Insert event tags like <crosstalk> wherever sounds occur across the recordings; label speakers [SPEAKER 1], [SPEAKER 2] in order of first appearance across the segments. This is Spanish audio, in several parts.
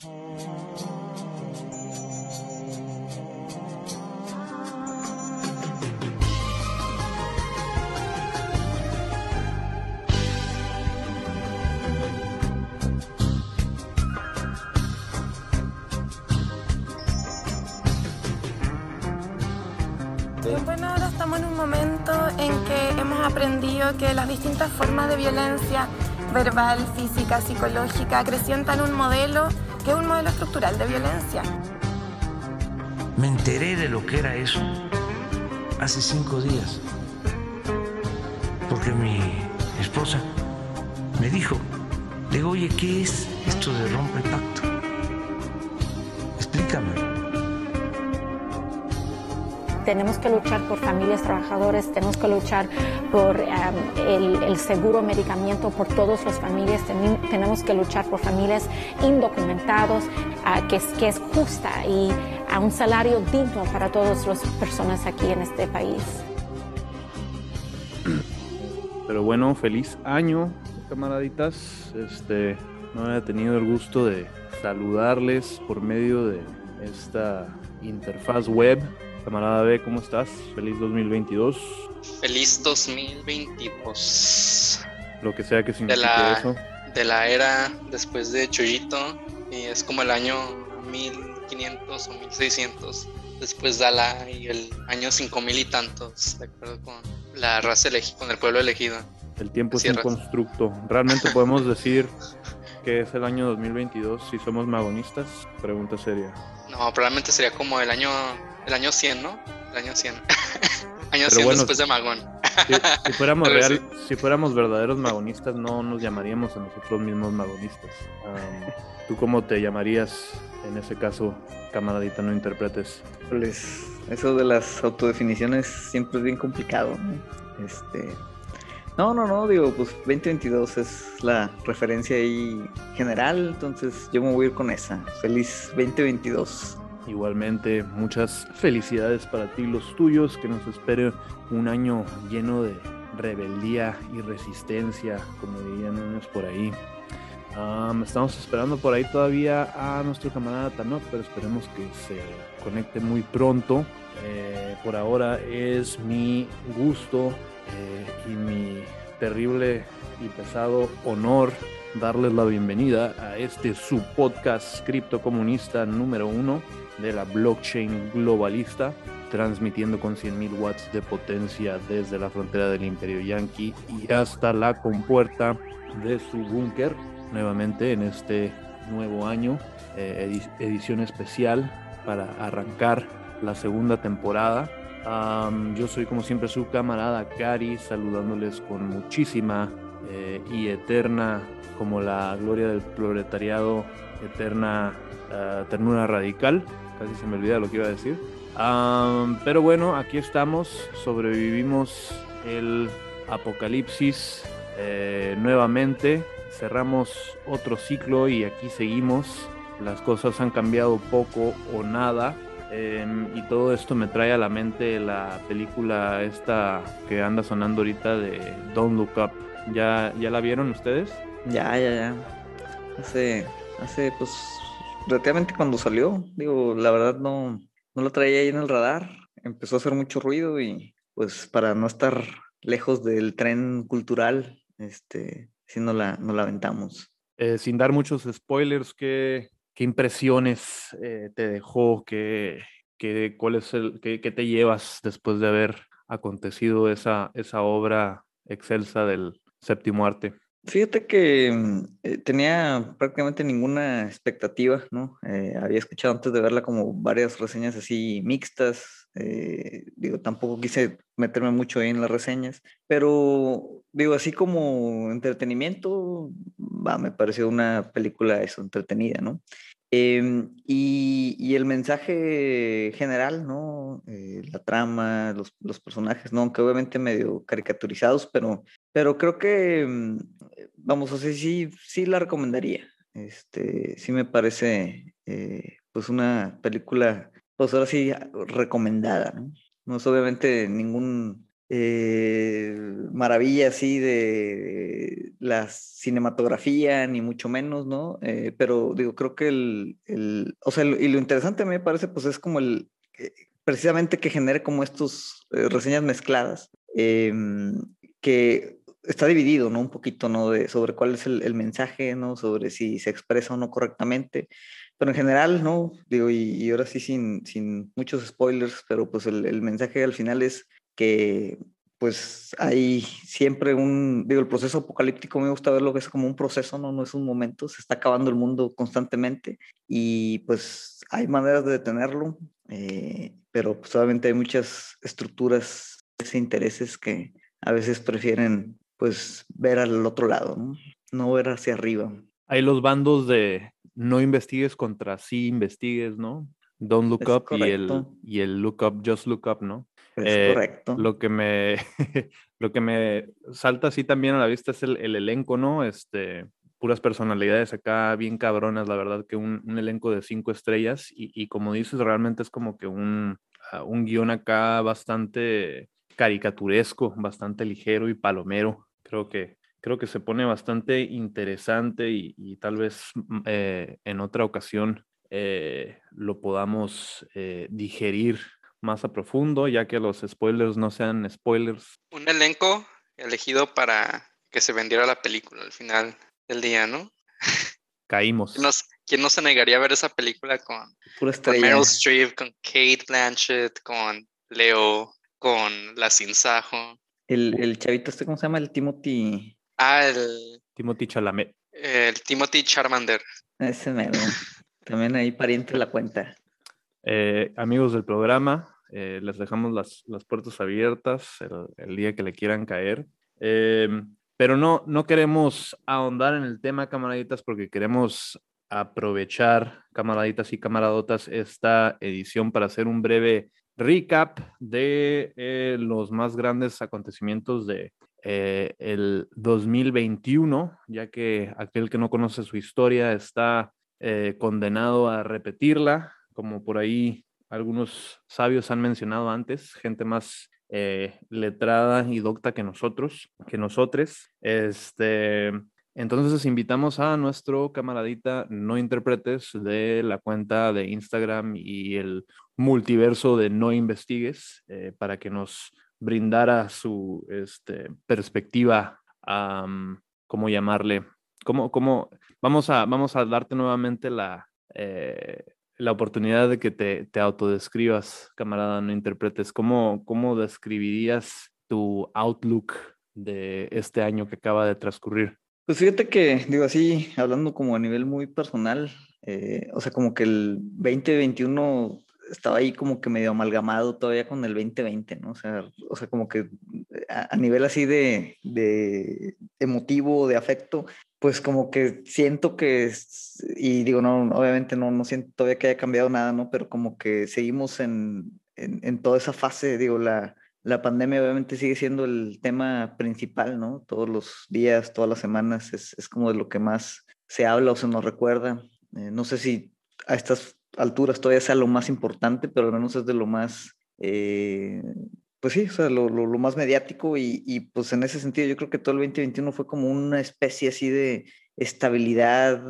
[SPEAKER 1] Bueno, ahora estamos en un momento en que hemos aprendido que las distintas formas de violencia verbal, física, psicológica acrecientan un modelo es un modelo estructural de violencia.
[SPEAKER 2] Me enteré de lo que era eso hace cinco días, porque mi esposa me dijo, digo, oye, ¿qué es esto de rompe pacto?
[SPEAKER 3] Tenemos que luchar por familias trabajadoras, tenemos que luchar por el, seguro medicamento por todas las familias, tenemos que luchar por familias indocumentados, uh, que, que es justa y a un salario digno para todas las personas aquí en este país.
[SPEAKER 4] Pero bueno, feliz año, camaraditas. Este, no he tenido el gusto de saludarles por medio de esta interfaz web Camarada B, ¿cómo estás? Feliz 2022.
[SPEAKER 5] Feliz 2022.
[SPEAKER 4] Lo que sea que signifique
[SPEAKER 5] de la,
[SPEAKER 4] eso.
[SPEAKER 5] De la era después de Chuyito, y es como el año 1500 o 1600 después de la y el año 5000 y tantos, de acuerdo con la raza elegida, con el pueblo elegido.
[SPEAKER 4] El tiempo es un constructo. Realmente podemos decir que es el año 2022 si somos magonistas. Pregunta seria.
[SPEAKER 5] No, probablemente sería como el año el año 100, ¿no? El año 100. <laughs> año 100 después de Magón.
[SPEAKER 4] Si, fuéramos real, si fuéramos verdaderos magonistas, no nos llamaríamos a nosotros mismos magonistas. ¿Tú cómo te llamarías en ese caso, camaradita, no interpretes?
[SPEAKER 6] Pues eso de las autodefiniciones siempre es bien complicado. ¿no? Este, no, no, no, digo, pues 2022 es la referencia ahí general, entonces yo me voy a ir con esa. Feliz 2022.
[SPEAKER 4] Igualmente, muchas felicidades para ti y los tuyos, que nos espere un año lleno de rebeldía y resistencia, como dirían unos por ahí. estamos esperando por ahí todavía a nuestro camarada Tanok, pero esperemos que se conecte muy pronto. Eh, por ahora es mi gusto eh, y mi terrible y pesado honor darles la bienvenida a este su podcast criptocomunista número uno de la blockchain globalista, transmitiendo con 100.000 watts de potencia desde la frontera del Imperio Yankee y hasta la compuerta de su búnker, nuevamente en este nuevo año, eh, edición especial para arrancar la segunda temporada. yo soy como siempre su camarada Cari, saludándoles con muchísima eh, y eterna, como la gloria del proletariado, eterna uh, ternura radical casi se me olvida lo que iba a decir. pero bueno, aquí estamos, sobrevivimos el apocalipsis eh, nuevamente, cerramos otro ciclo y aquí seguimos. Las cosas han cambiado poco o nada. Em, y todo esto me trae a la mente la película esta que anda sonando ahorita de Don't Look Up. ¿Ya, ya la vieron ustedes?
[SPEAKER 6] Ya, ya, ya. Hace, hace pues relativamente cuando salió, digo, la verdad no, no lo traía ahí en el radar, empezó a hacer mucho ruido y pues para no estar lejos del tren cultural, este, si no la, no la aventamos.
[SPEAKER 4] Eh, sin dar muchos spoilers, ¿qué, qué impresiones eh, te dejó? ¿Qué, qué, cuál es el, qué, qué, te llevas después de haber acontecido esa, esa obra excelsa del séptimo arte?
[SPEAKER 6] Fíjate que mm, eh, tenía prácticamente ninguna expectativa, ¿no? Eh, había escuchado antes de verla como varias reseñas así mixtas, eh, digo, tampoco quise meterme mucho ahí en las reseñas, pero digo, así como entretenimiento, va, me pareció una película eso, entretenida, ¿no? Em, y, el mensaje general, ¿no? la trama, los, los, personajes, ¿no? Aunque obviamente medio caricaturizados, pero, pero creo que mm, vamos, a sí, sí la recomendaría. Este, sí me parece, eh, pues una película, pues ahora sí, recomendada, ¿no? No es obviamente ningún eh, maravilla así de la cinematografía, ni mucho menos, ¿no? Eh, pero digo, creo que el, el, o sea, y lo interesante me parece, pues es como el, eh, precisamente que genere como estos reseñas mezcladas, em, que está dividido, ¿no? Un poquito, ¿no? De, sobre cuál es el, mensaje, ¿no? Sobre si se expresa o no correctamente. Pero en general, ¿no? Digo, y, ahora sí sin, sin muchos spoilers, pero pues el mensaje al final es que pues hay siempre un, digo, el proceso apocalíptico me gusta verlo que es como un proceso, no, no es un momento, se está acabando el mundo constantemente y pues hay maneras de detenerlo, eh, pero pues obviamente hay muchas estructuras, intereses que a veces prefieren pues ver al otro lado, no, no ver hacia arriba.
[SPEAKER 4] Hay los bandos de no investigues contra sí investigues, ¿no? Don't look up y el, y el look up, just look up, ¿no?
[SPEAKER 6] Es eh, correcto.
[SPEAKER 4] Lo que me <laughs> lo que me salta así también a la vista es el, elenco, ¿no? Este, puras personalidades acá bien cabronas, la verdad que un, elenco de cinco estrellas y, como dices, realmente es como que un, ah, un guion acá bastante caricaturesco, bastante ligero y palomero. Creo que, creo que se pone bastante interesante y, tal vez mm, eh, en otra ocasión eh, lo podamos digerir más a profundo, ya que los spoilers no sean spoilers.
[SPEAKER 5] Un elenco elegido para que se vendiera la película al final del día, ¿no?
[SPEAKER 4] Caímos.
[SPEAKER 5] ¿Quién no, se negaría a ver esa película con, con Meryl Streep, con Kate Blanchett, con Leo, con La Sinsajo?
[SPEAKER 6] El, el chavito este, ¿cómo se llama? El Timothy.
[SPEAKER 5] Ah, el...
[SPEAKER 4] Timothy Chalamet.
[SPEAKER 5] El Timothy Charmander.
[SPEAKER 6] Ese mero. También ahí pariente la cuenta.
[SPEAKER 4] Eh, amigos del programa, eh, les dejamos las, puertas abiertas el, día que le quieran caer. Em, pero no, no queremos ahondar en el tema, camaraditas, porque queremos aprovechar, camaraditas y camaradotas, esta edición para hacer un breve recap de eh, los más grandes acontecimientos de el 2021, ya que aquel que no conoce su historia está condenado a repetirla como por ahí algunos sabios han mencionado antes, gente más eh, letrada y docta que nosotros, que nosotros. Este, entonces invitamos a nuestro camaradita No Interpretes de la cuenta de Instagram y el multiverso de No Investigues eh, para que nos brindara su este, perspectiva, ¿cómo llamarle? ¿Cómo, cómo, vamos, a, vamos a darte nuevamente la, eh, la oportunidad de que te, te autodescribas, camarada, no interpretes. ¿Cómo, ¿Cómo describirías tu outlook de este año que acaba de transcurrir?
[SPEAKER 6] Pues fíjate que, digo así, hablando como a nivel muy personal, eh, o sea, como que el 2021 estaba ahí como que medio amalgamado todavía con el 2020, ¿no? O sea, o sea como que a, a nivel así de, de emotivo, de afecto, pues como que siento que, y digo, no, obviamente no, no siento todavía que haya cambiado nada, ¿no? Pero como que seguimos en, en, toda esa fase, digo, la, la pandemia obviamente sigue siendo el tema principal, ¿no? Todos los días, todas las semanas, es, es como de lo que más se habla o se nos recuerda. Eh, no sé si a estas alturas todavía sea lo más importante, pero al menos es de lo más eh, pues sí, o sea, lo, lo, más mediático y, y, pues en ese sentido yo creo que todo el 2021 fue como una especie así de estabilidad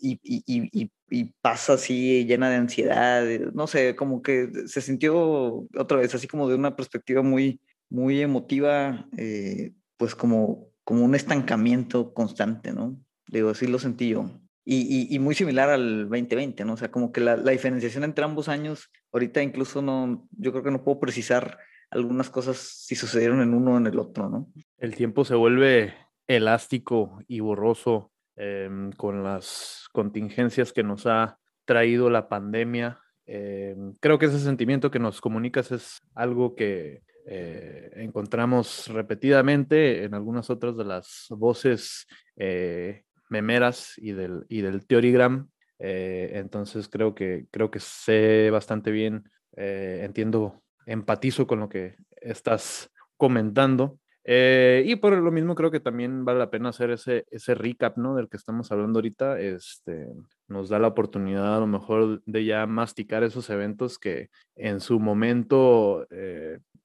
[SPEAKER 6] y, y, y, pasa así llena de ansiedad, no sé, como que se sintió otra vez así como de una perspectiva muy, muy emotiva, eh, pues como, como un estancamiento constante, ¿no? Digo, así lo sentí yo. Y, y, muy similar al 2020, ¿no? O sea, como que la, la, diferenciación entre ambos años, ahorita incluso no, yo creo que no puedo precisar algunas cosas si sucedieron en uno o en el otro, ¿no?
[SPEAKER 4] El tiempo se vuelve elástico y borroso em, con las contingencias que nos ha traído la pandemia. Em, creo que ese sentimiento que nos comunicas es algo que eh, encontramos repetidamente en algunas otras de las voces eh, memeras y del, y del Theorygram. Eh, entonces creo que, creo que sé bastante bien, eh, entiendo, empatizo con lo que estás comentando. Eh, y por lo mismo creo que también vale la pena hacer ese, ese recap ¿no? del que estamos hablando ahorita. Este, nos da la oportunidad a lo mejor de ya masticar esos eventos que en su momento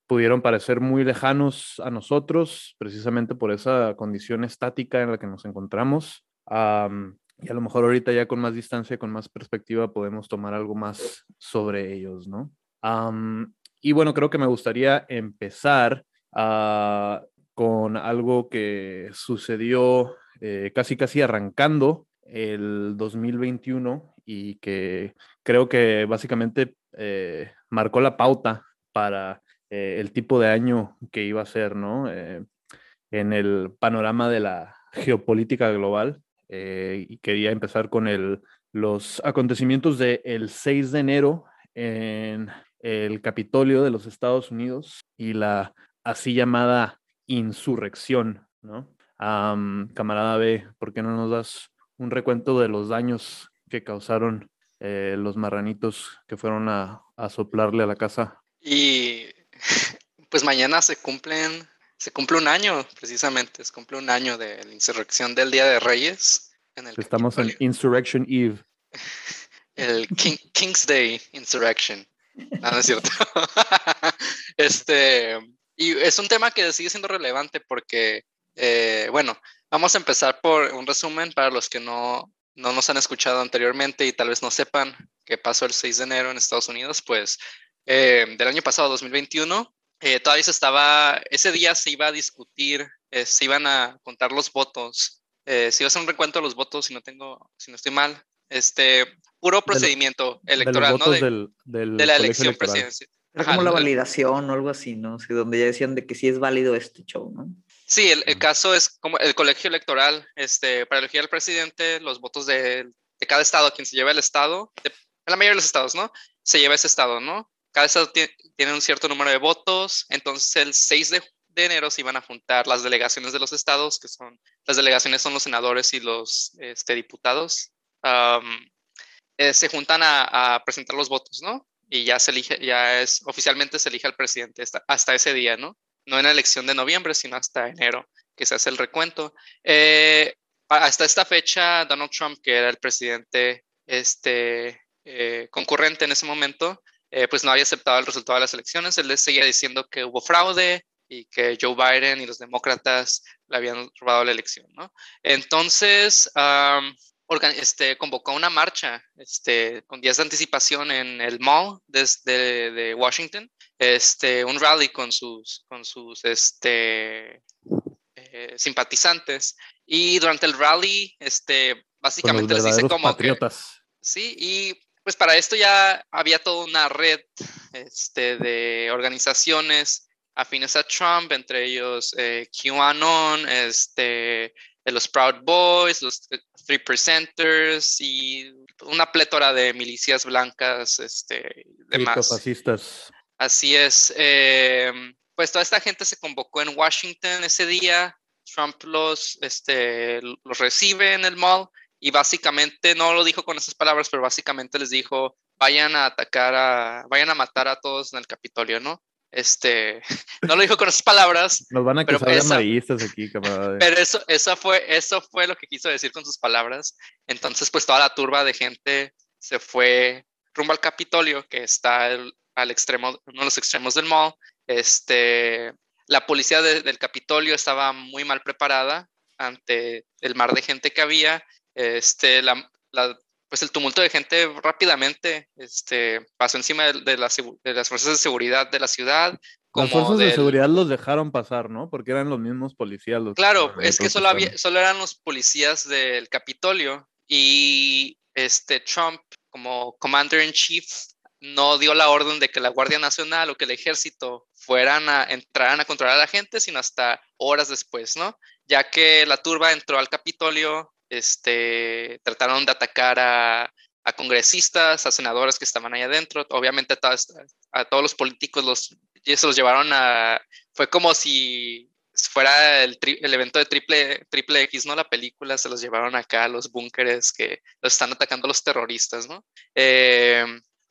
[SPEAKER 4] pudieron parecer muy lejanos a nosotros, precisamente por esa condición estática en la que nos encontramos. Y a lo mejor ahorita ya con más distancia, con más perspectiva, podemos tomar algo más sobre ellos, ¿no? y bueno, creo que me gustaría empezar ah, con algo que sucedió eh, casi casi arrancando el 2021 y que creo que básicamente eh, marcó la pauta para eh, el tipo de año que iba a ser, ¿no? en el panorama de la geopolítica global. Y quería empezar con el, los acontecimientos del 6 de enero en el Capitolio de los Estados Unidos y la así llamada insurrección, ¿no? camarada B, ¿por qué no nos das un recuento de los daños que causaron eh, los marranitos que fueron a, soplarle a la casa?
[SPEAKER 5] Y <laughs> pues mañana se cumplen, se cumple un año, precisamente, se cumple un año de la insurrección del Día de Reyes.
[SPEAKER 4] En el Estamos en Insurrection Eve. <laughs>
[SPEAKER 5] El King's Day Insurrection. No, no es cierto. <laughs> este, y es un tema que sigue siendo relevante porque, eh, bueno, vamos a empezar por un resumen para los que no, no nos han escuchado anteriormente y tal vez no sepan qué pasó el 6 de enero en Estados Unidos, pues eh, del año pasado, 2021, eh, todavía se estaba, ese día se iba a discutir, se iban a contar los votos, se iba a hacer un recuento de los votos, si no tengo, si no estoy mal, este, puro procedimiento electoral, ¿no? de, la elección presidencial.
[SPEAKER 6] Era como la validación o algo así, ¿no? Sí, donde ya decían de que sí es válido este show, ¿no?
[SPEAKER 5] Sí, el, caso es como el colegio electoral, este, para elegir al presidente, los votos de, de cada estado, quien se lleva el estado, en la mayoría de los estados, ¿no? Se lleva ese estado, ¿no? Cada estado tiene, un cierto número de votos, entonces el 6 de, enero se iban a juntar las delegaciones de los estados, que son, las delegaciones son los senadores y los este, diputados, eh, se juntan a, presentar los votos, ¿no? Y ya se elige, ya es, oficialmente se elige al presidente hasta, ese día, ¿no? No en la elección de noviembre, sino hasta enero, que se hace el recuento. Eh, hasta esta fecha, Donald Trump, que era el presidente este, eh, concurrente en ese momento, pues no había aceptado el resultado de las elecciones. Él seguía diciendo que hubo fraude y que Joe Biden y los demócratas le habían robado la elección, ¿no? Entonces, este, convocó una marcha este, con días de anticipación en el mall desde de Washington, este, un rally con sus, con sus este, eh, simpatizantes. Y durante el rally, este, básicamente les dice como
[SPEAKER 4] patriotas.
[SPEAKER 5] sí, y pues para esto ya había toda una red este, de organizaciones afines a Trump, entre ellos eh, QAnon, este, los Proud Boys, los Three Percenters y una plétora de milicias blancas, este, demás.
[SPEAKER 4] fascistas.
[SPEAKER 5] Así es. Eh, pues toda esta gente se convocó en Washington ese día. Trump los, este, los recibe en el mall y básicamente, no lo dijo con esas palabras, pero básicamente les dijo, vayan a atacar a, vayan a matar a todos en el Capitolio, ¿no? Este, <laughs> no lo dijo con esas palabras.
[SPEAKER 4] Nos van a de amarillistas aquí, camarada.
[SPEAKER 5] Pero eso, eso, fue, eso fue lo que quiso decir con sus palabras. Entonces, pues toda la turba de gente se fue rumbo al Capitolio, que está al extremo, uno de los extremos del mall. Este, la policía del Capitolio estaba muy mal preparada ante el mar de gente que había. Este, la, la pues el tumulto de gente rápidamente este, pasó encima de, de, las fuerzas de seguridad de la ciudad.
[SPEAKER 4] Como las fuerzas de seguridad los dejaron pasar, ¿no? Porque eran los mismos policías. Los
[SPEAKER 5] claro, es que solo, había, solo eran los policías del Capitolio y este Trump, como commander in chief, no dio la orden de que la Guardia Nacional o que el ejército fueran a entraran a controlar a la gente, sino hasta horas después, ¿no? Ya que la turba entró al Capitolio este, trataron de atacar a, congresistas, a senadores que estaban ahí adentro, obviamente a, a todos los políticos los, se los llevaron a, fue como si fuera el, el, evento de triple, triple X, ¿no? La película, se los llevaron acá a los búnkeres que los están atacando los terroristas, ¿no? Eh,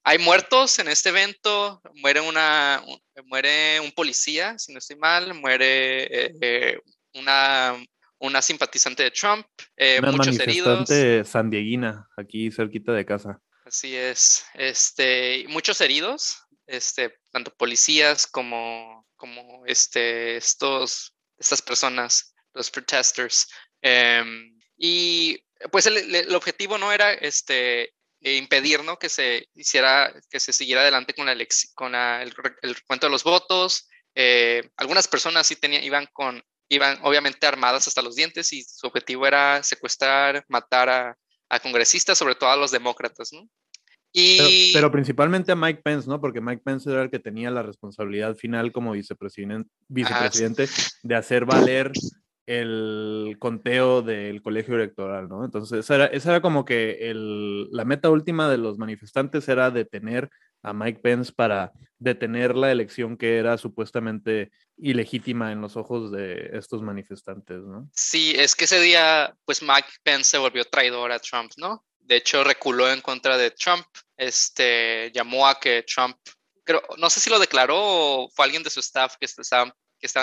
[SPEAKER 5] hay muertos en este evento, muere, una, muere un policía, si no estoy mal, muere eh, eh, una una simpatizante de Trump, eh, una muchos heridos.
[SPEAKER 4] sandieguina, aquí cerquita de casa.
[SPEAKER 5] Así es, este, muchos heridos, este, tanto policías como como este, estos, estas personas, los protesters. Em, y pues el, objetivo no era este, impedir ¿no? que se hiciera, que se siguiera adelante con, la con el, el, recuento de los votos. Eh, algunas personas sí tenían, iban con, iban obviamente armadas hasta los dientes y su objetivo era secuestrar, matar a, a congresistas, sobre todo a los demócratas, ¿no?
[SPEAKER 4] Y... Pero, principalmente a Mike Pence, ¿no? Porque Mike Pence era el que tenía la responsabilidad final como vicepresidente, vicepresidente de hacer valer el conteo del colegio electoral, ¿no? Entonces, esa era, esa era como que el, la meta última de los manifestantes era detener a Mike Pence para detener la elección que era supuestamente ilegítima en los ojos de estos manifestantes, ¿no?
[SPEAKER 5] Sí, es que ese día, pues Mike Pence se volvió traidor a Trump, ¿no? De hecho, reculó en contra de Trump, este, llamó a que Trump, creo, no sé si lo declaró o fue alguien de su staff que estaban,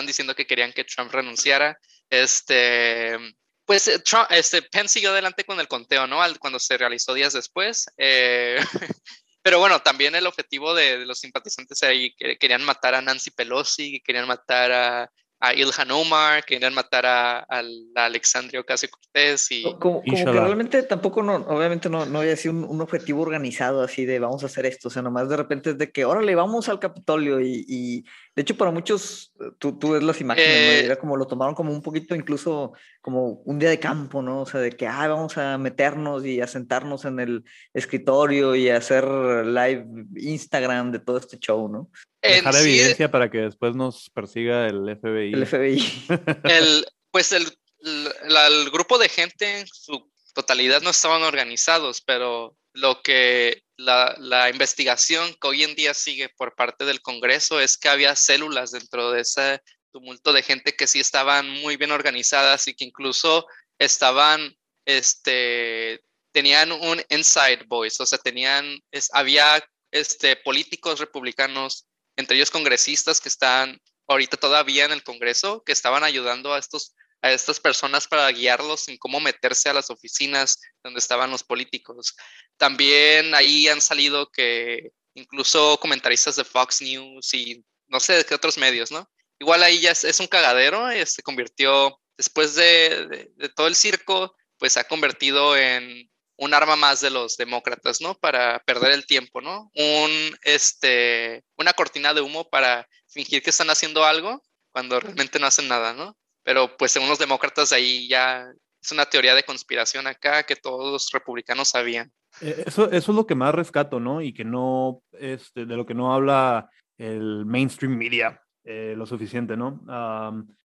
[SPEAKER 5] diciendo que querían que Trump renunciara, este, pues Trump, este, Pence siguió adelante con el conteo, ¿no? cuando se realizó días después. Eh, <laughs> Pero bueno, también el objetivo de, los simpatizantes ahí que querían matar a Nancy Pelosi, querían matar a, a Ilhan Omar, querían matar a, a, Alexandria Ocasio-Cortez y...
[SPEAKER 6] Como, que realmente tampoco, no, obviamente no, no había sido un, objetivo organizado así de vamos a hacer esto, o sea, nomás de repente es de que, órale, vamos al Capitolio y, y de hecho para muchos, tú, tú ves las imágenes, eh, era como lo tomaron como un poquito incluso como un día de campo, ¿no? O sea, de que, ah, vamos a meternos y a sentarnos en el escritorio y a hacer live Instagram de todo este show, ¿no?
[SPEAKER 4] Dejar evidencia para que después nos persiga el FBI.
[SPEAKER 6] El FBI. <laughs>
[SPEAKER 5] el, pues el, el, grupo de gente en su totalidad no estaban organizados, pero lo que la, la, investigación que hoy en día sigue por parte del Congreso es que había células dentro de ese tumulto de gente que sí estaban muy bien organizadas y que incluso estaban, este, tenían un inside voice, o sea, tenían, es, había este, políticos republicanos entre ellos congresistas que están ahorita todavía en el Congreso, que estaban ayudando a estos a estas personas para guiarlos en cómo meterse a las oficinas donde estaban los políticos. También ahí han salido que incluso comentaristas de Fox News y no sé de qué otros medios, ¿no? Igual ahí ya es, un cagadero, eh, se convirtió, después de, de, todo el circo, pues se ha convertido en un arma más de los demócratas, ¿no? Para perder el tiempo, ¿no? Un, este, una cortina de humo para fingir que están haciendo algo cuando realmente no hacen nada, ¿no? Pero pues según los demócratas ahí ya es una teoría de conspiración acá que todos los republicanos sabían.
[SPEAKER 4] Eh, eso, eso es lo que más rescato, ¿no? Y que no, este, de lo que no habla el mainstream media eh, lo suficiente, ¿no?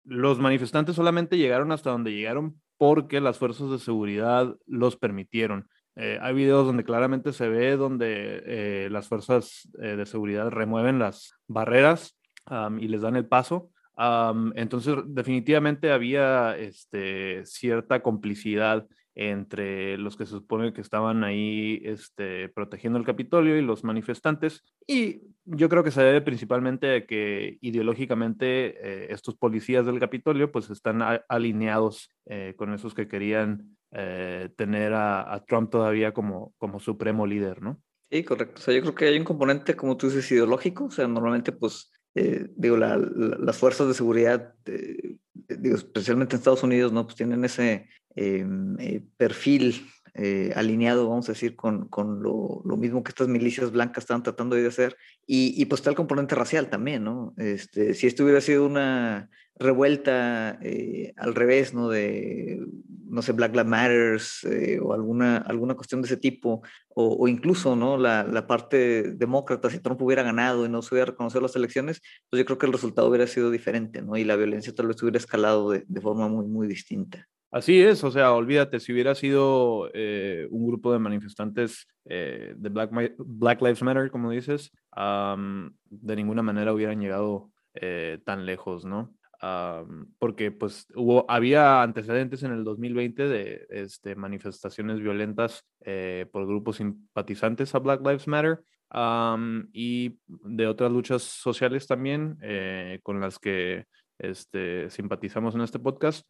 [SPEAKER 4] los manifestantes solamente llegaron hasta donde llegaron porque las fuerzas de seguridad los permitieron. Eh, hay videos donde claramente se ve donde las fuerzas de seguridad remueven las barreras y les dan el paso. Entonces, definitivamente había este, cierta complicidad entre los que se supone que estaban ahí este, protegiendo el Capitolio y los manifestantes. Y yo creo que se debe principalmente a que ideológicamente eh, estos policías del Capitolio pues están alineados eh, con esos que querían eh, tener a, Trump todavía como, como supremo líder, ¿no?
[SPEAKER 6] Sí, correcto. O sea, yo creo que hay un componente, como tú dices, ideológico. O sea, normalmente pues digo, las fuerzas de seguridad, digo, especialmente en Estados Unidos, ¿no? Pues tienen ese, Em, eh, perfil eh, alineado, vamos a decir, con, con lo, lo, mismo que estas milicias blancas estaban tratando de hacer. Y, y, pues está el componente racial también, ¿no? Este, si esto hubiera sido una revuelta eh, al revés, ¿no? De, no sé, Black Lives Matters o alguna, alguna cuestión de ese tipo, o, o incluso, ¿no? La, la, parte demócrata, si Trump hubiera ganado y no se hubiera reconocido las elecciones, pues yo creo que el resultado hubiera sido diferente, ¿no? Y la violencia tal vez hubiera escalado de, de forma muy, muy distinta.
[SPEAKER 4] Así es, o sea, olvídate, si hubiera sido eh, un grupo de manifestantes eh, de Black, Black, Lives Matter, como dices, de ninguna manera hubieran llegado eh, tan lejos, ¿no? porque pues hubo, había antecedentes en el 2020 de este, manifestaciones violentas por grupos simpatizantes a Black Lives Matter y de otras luchas sociales también con las que este, simpatizamos en este podcast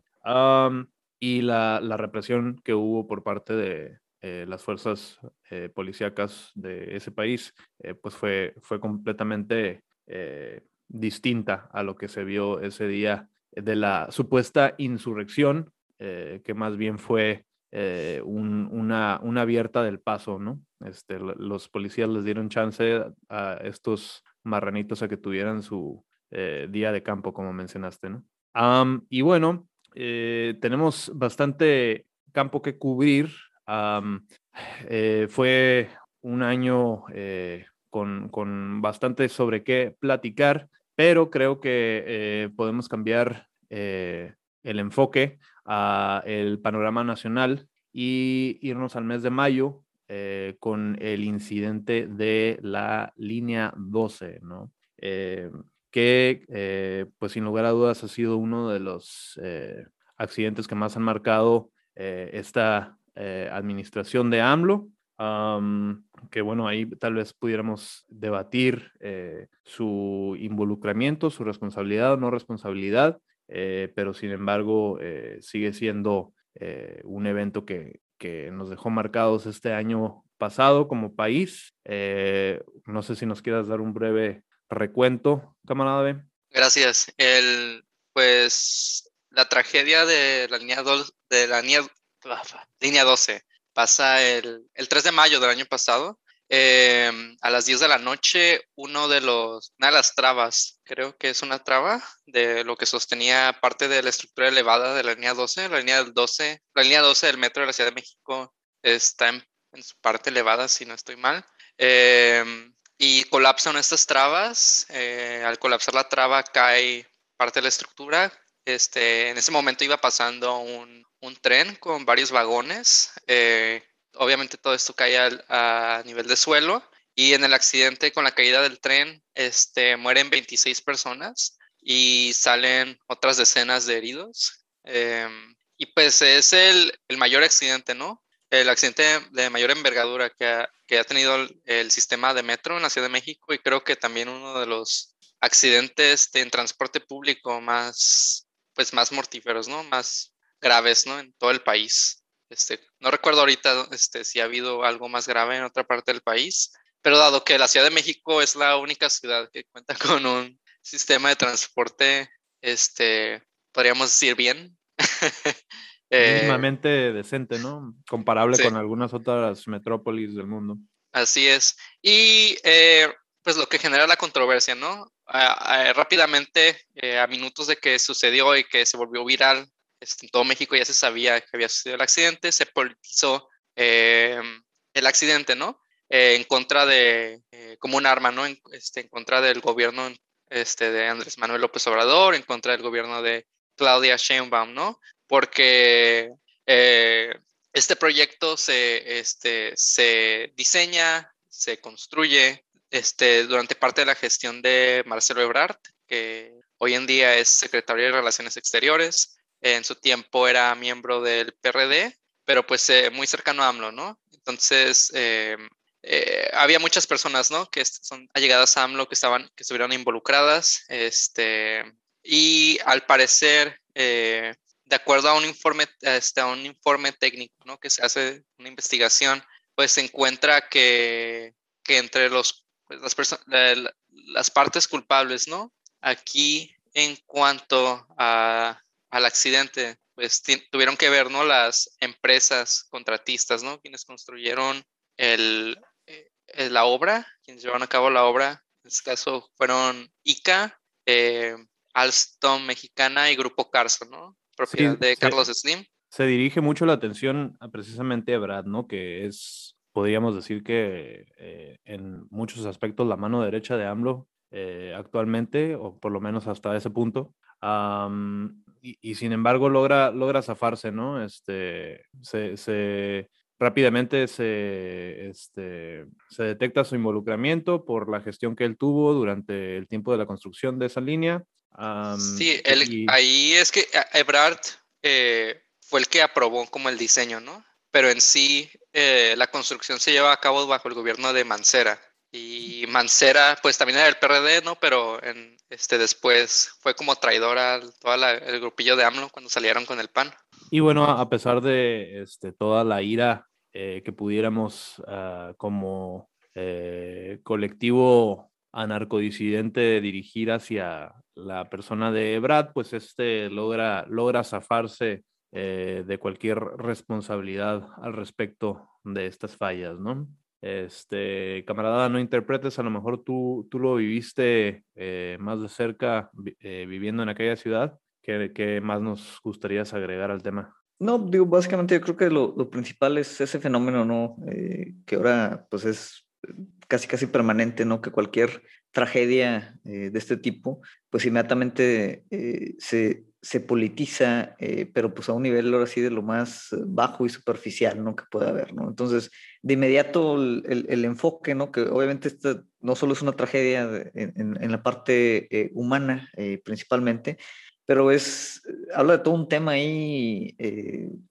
[SPEAKER 4] y la, la, represión que hubo por parte de eh, las fuerzas eh, policíacas de ese país, eh, pues fue, fue completamente distinta a lo que se vio ese día de la supuesta insurrección, eh, que más bien fue eh, una, una, abierta del paso, ¿no? Este, los policías les dieron chance a estos marranitos a que tuvieran su día de campo, como mencionaste, ¿no? y bueno, tenemos bastante campo que cubrir. fue un año con, con, bastante sobre qué platicar pero creo que eh, podemos cambiar eh, el enfoque a el panorama nacional y irnos al mes de mayo eh, con el incidente de la línea 12, ¿no? Que pues sin lugar a dudas ha sido uno de los accidentes que más han marcado esta administración de AMLO que bueno, ahí tal vez pudiéramos debatir eh, su involucramiento, su responsabilidad o no responsabilidad, eh, pero sin embargo eh, sigue siendo un evento que, que, nos dejó marcados este año pasado como país. no sé si nos quieras dar un breve recuento, camarada B.
[SPEAKER 5] Gracias. El, pues la tragedia de la línea, de la línea, línea 12 pasa el, el 3 de mayo del año pasado. Em, a las 10 de la noche, uno de los, una de las trabas, creo que es una traba de lo que sostenía parte de la estructura elevada de la línea 12, la línea 12, la línea 12 del metro de la Ciudad de México está en, su parte elevada, si no estoy mal. Em, y colapsan estas trabas. Eh, al colapsar la traba cae parte de la estructura. Este, en ese momento iba pasando un, un tren con varios vagones. Eh, obviamente todo esto cae a, nivel de suelo y en el accidente con la caída del tren este, mueren 26 personas y salen otras decenas de heridos. Em, y pues es el, mayor accidente, ¿no? El accidente de mayor envergadura que ha, que ha tenido el, sistema de metro en la Ciudad de México y creo que también uno de los accidentes en transporte público más, pues más mortíferos, ¿no? Más, graves, ¿no? En todo el país. Este, no recuerdo ahorita este, si ha habido algo más grave en otra parte del país, pero dado que la Ciudad de México es la única ciudad que cuenta <laughs> con un sistema de transporte, este, podríamos decir bien. <laughs>
[SPEAKER 4] eh, Mínimamente decente, ¿no? Comparable con algunas otras metrópolis del mundo.
[SPEAKER 5] Así es. Y eh, pues lo que genera la controversia, ¿no? rápidamente, eh, a minutos de que sucedió y que se volvió viral este, en todo México ya se sabía que había sucedido el accidente, se politizó eh, el accidente, ¿no? Eh, en contra de, como un arma, ¿no? En, este, en contra del gobierno este, de Andrés Manuel López Obrador, en contra del gobierno de Claudia Sheinbaum, ¿no? Porque este proyecto se, este, se diseña, se construye este, durante parte de la gestión de Marcelo Ebrard, que hoy en día es secretario de Relaciones Exteriores en su tiempo era miembro del PRD, pero pues eh, muy cercano a AMLO, ¿no? Entonces, eh, eh, había muchas personas, ¿no? Que son allegadas a AMLO que estaban, que estuvieron involucradas, este, y al parecer, de acuerdo a un informe, este, a un informe técnico, ¿no? Que se hace una investigación, pues se encuentra que, que entre los, pues, las, las partes culpables, ¿no? Aquí, en cuanto a al accidente, pues tuvieron que ver, ¿no? Las empresas contratistas, ¿no? Quienes construyeron el, eh, la obra, quienes llevaron a cabo la obra. En este caso fueron ICA, eh, Alstom Mexicana y Grupo Carso, ¿no? Propiedad de Carlos Slim.
[SPEAKER 4] Se dirige mucho la atención a, precisamente a Brad, ¿no? Que es, podríamos decir que eh, en muchos aspectos la mano derecha de AMLO actualmente, o por lo menos hasta ese punto y, sin embargo logra, logra zafarse, ¿no? Este, se, rápidamente se, este, se detecta su involucramiento por la gestión que él tuvo durante el tiempo de la construcción de esa línea.
[SPEAKER 5] Sí, ahí es que Ebrard eh, fue el que aprobó como el diseño, ¿no? Pero en sí eh, la construcción se lleva a cabo bajo el gobierno de Mancera. Y Mancera, pues también era del PRD, ¿no? Pero en, este, después fue como traidora a todo el grupillo de AMLO cuando salieron con el PAN.
[SPEAKER 4] Y bueno, a pesar de este, toda la ira eh, que pudiéramos ah, como colectivo a narcodisidente dirigir hacia la persona de Brad, pues este logra, logra zafarse eh, de cualquier responsabilidad al respecto de estas fallas, ¿no? Este, camarada, no interpretes, a lo mejor tú, tú lo viviste eh, más de cerca eh, viviendo en aquella ciudad. ¿Qué, ¿Qué, más nos gustaría agregar al tema?
[SPEAKER 6] No, digo, básicamente yo creo que lo, lo principal es ese fenómeno, ¿no? Que ahora pues es casi casi permanente, ¿no? Que cualquier tragedia de este tipo, pues inmediatamente se, se politiza, eh, pero pues a un nivel ahora sí de lo más bajo y superficial, ¿no? Que puede haber, ¿no? Entonces, de inmediato el, el, enfoque, ¿no? Que obviamente esta no solo es una tragedia en, en, la parte eh, humana eh, principalmente, pero es, habla de todo un tema ahí,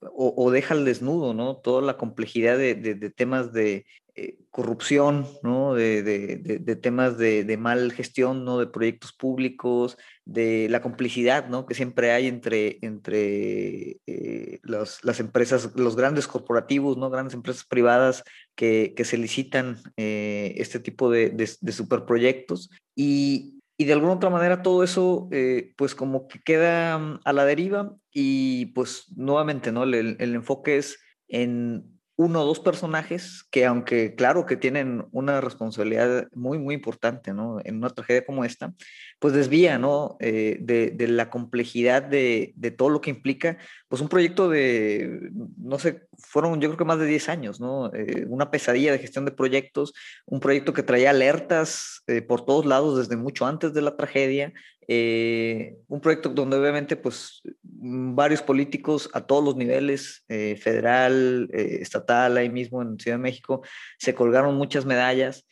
[SPEAKER 6] o, deja al desnudo, ¿no? Toda la complejidad de, de temas de eh, corrupción, ¿no? De, de, temas de, mal gestión, ¿no? De proyectos públicos, de la complicidad, ¿no? Que siempre hay entre, entre eh, las empresas, los grandes corporativos, ¿no? Grandes empresas privadas que, que se licitan eh, este tipo de, superproyectos. Y, y de alguna otra manera todo eso, pues como que queda mm, a la deriva y pues nuevamente, ¿no? el, el enfoque es en uno o dos personajes que aunque claro que tienen una responsabilidad muy, muy importante, ¿no? En una tragedia como esta, pues desvía, ¿no? Eh, de, la complejidad de, de, todo lo que implica, pues un proyecto de, no sé, fueron yo creo que más de 10 años, ¿no? Eh, una pesadilla de gestión de proyectos, un proyecto que traía alertas eh, por todos lados desde mucho antes de la tragedia, eh, un proyecto donde obviamente pues mm, varios políticos a todos los niveles, eh, federal, eh, estatal, ahí mismo en Ciudad de México, se colgaron muchas medallas,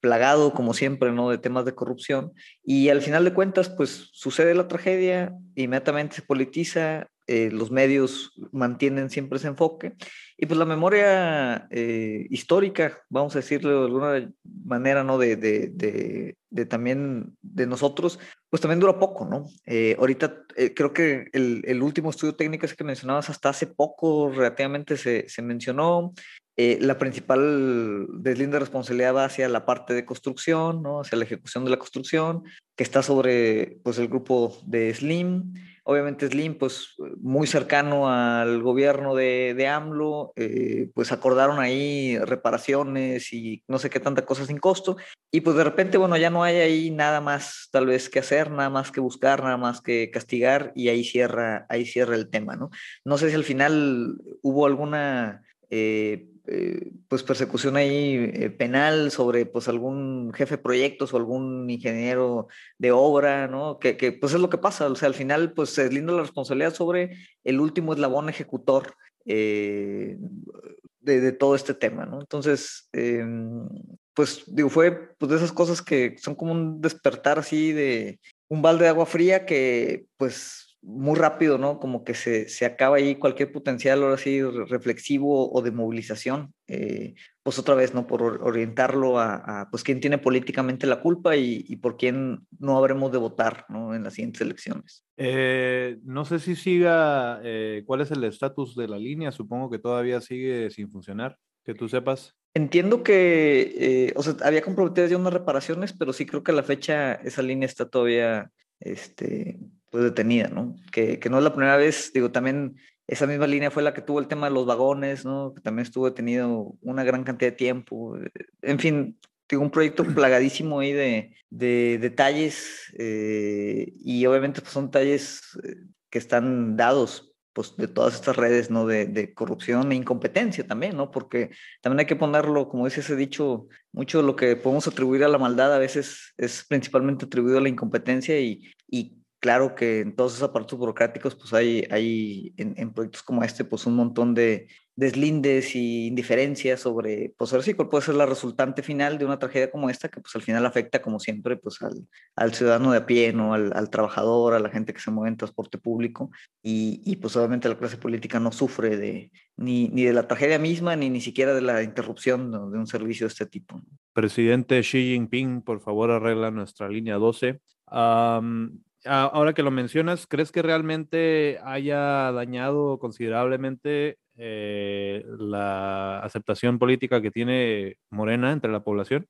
[SPEAKER 6] plagado como siempre, ¿no? De temas de corrupción. Y al final de cuentas pues sucede la tragedia, inmediatamente se politiza, eh, los medios mantienen siempre ese enfoque. Y pues la memoria eh, histórica, vamos a decirlo de alguna manera, ¿no? De, de, de, también de nosotros, pues también dura poco, ¿no? Eh, ahorita creo que el, el, último estudio técnico ese que mencionabas hasta hace poco relativamente se, se mencionó. la principal deslinde de responsabilidad va hacia la parte de construcción, ¿no? Hacia la ejecución de la construcción, que está sobre, pues, el grupo de Slim. Obviamente Slim, pues muy cercano al gobierno de, de AMLO, eh, pues acordaron ahí reparaciones y no sé qué tanta cosa sin costo. Y pues de repente, bueno, ya no hay ahí nada más tal vez que hacer, nada más que buscar, nada más que castigar y ahí cierra, ahí cierra el tema, ¿no? No sé si al final hubo alguna... Eh, eh, pues persecución ahí eh, penal sobre pues algún jefe de proyectos o algún ingeniero de obra, ¿no? Que, que, pues es lo que pasa, o sea, al final pues se linda la responsabilidad sobre el último eslabón ejecutor eh, de, de, todo este tema, ¿no? Entonces, em, pues digo, fue pues de esas cosas que son como un despertar así de un balde de agua fría que pues muy rápido, ¿no? Como que se, se, acaba ahí cualquier potencial, ahora sí, reflexivo o de movilización, eh, pues otra vez, ¿no? Por orientarlo a, a, pues, quién tiene políticamente la culpa y, y, por quién no habremos de votar, ¿no? En las siguientes elecciones.
[SPEAKER 4] Eh, no sé si siga, eh, ¿cuál es el estatus de la línea? Supongo que todavía sigue sin funcionar, que tú sepas.
[SPEAKER 6] Entiendo que, o sea, había comprometido ya unas reparaciones, pero sí creo que a la fecha esa línea está todavía, este, pues detenida, ¿no? Que, que, no es la primera vez, digo, también esa misma línea fue la que tuvo el tema de los vagones, ¿no? Que también estuvo detenido una gran cantidad de tiempo. En fin, digo, un proyecto <clears throat> plagadísimo ahí de, de detalles eh, y obviamente pues, son detalles eh, que están dados pues de todas estas redes, ¿no? De, de, corrupción e incompetencia también, ¿no? Porque también hay que ponerlo, como dice ese dicho, mucho de lo que podemos atribuir a la maldad a veces es principalmente atribuido a la incompetencia y, y claro que en todos esos aparatos burocráticos, pues hay, hay en, en, proyectos como este, pues un montón de deslindes y indiferencias sobre, pues ahora sí, cuál puede ser la resultante final de una tragedia como esta, que pues al final afecta, como siempre, pues al, al ciudadano de a pie, ¿no? Al, al, trabajador, a la gente que se mueve en transporte público, y, y pues obviamente la clase política no sufre de, ni, ni de la tragedia misma, ni ni siquiera de la interrupción ¿no? de un servicio de este tipo.
[SPEAKER 4] Presidente Xi Jinping, por favor arregla nuestra línea 12. Um, ahora que lo mencionas, ¿crees que realmente haya dañado considerablemente eh, la aceptación política que tiene Morena entre la población?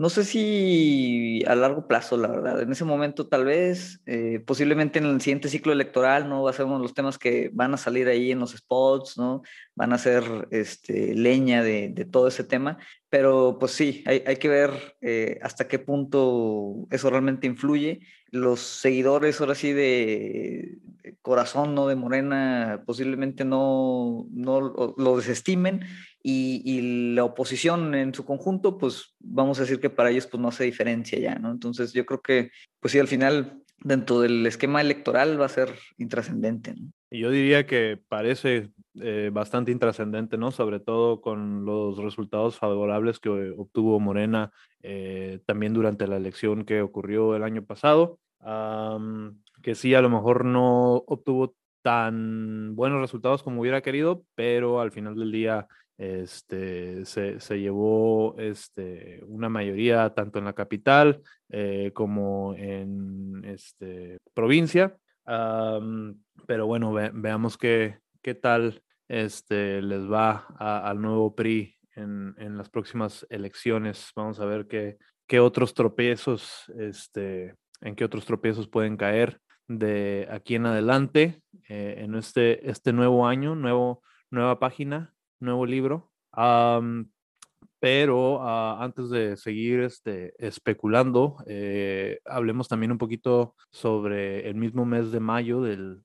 [SPEAKER 6] No sé si a largo plazo, la verdad. En ese momento, tal vez, eh, posiblemente en el siguiente ciclo electoral, ¿no? Va a ser uno de los temas que van a salir ahí en los spots, ¿no? Van a ser este, leña de, de todo ese tema. Pero pues sí, hay, hay que ver eh, hasta qué punto eso realmente influye. Los seguidores, ahora sí, de, corazón, ¿no? De Morena, posiblemente no, no lo desestimen y, la oposición en su conjunto, pues vamos a decir que para ellos pues no hace diferencia ya, ¿no? Entonces yo creo que, pues sí, al final dentro del esquema electoral va a ser intrascendente, ¿no?
[SPEAKER 4] Yo diría que parece eh, bastante intrascendente, ¿no? Sobre todo con los resultados favorables que obtuvo Morena eh, también durante la elección que ocurrió el año pasado, que sí, a lo mejor no obtuvo tan buenos resultados como hubiera querido, pero al final del día este, se, llevó este, una mayoría tanto en la capital eh, como en este, provincia. pero bueno, veamos qué, qué tal este, les va al nuevo PRI en, en, las próximas elecciones. Vamos a ver qué, qué otros tropiezos, este, en qué otros tropiezos pueden caer de aquí en adelante eh, en este, este nuevo año, nuevo, nueva página nuevo libro. pero ah, antes de seguir este, especulando, eh, hablemos también un poquito sobre el mismo mes de mayo del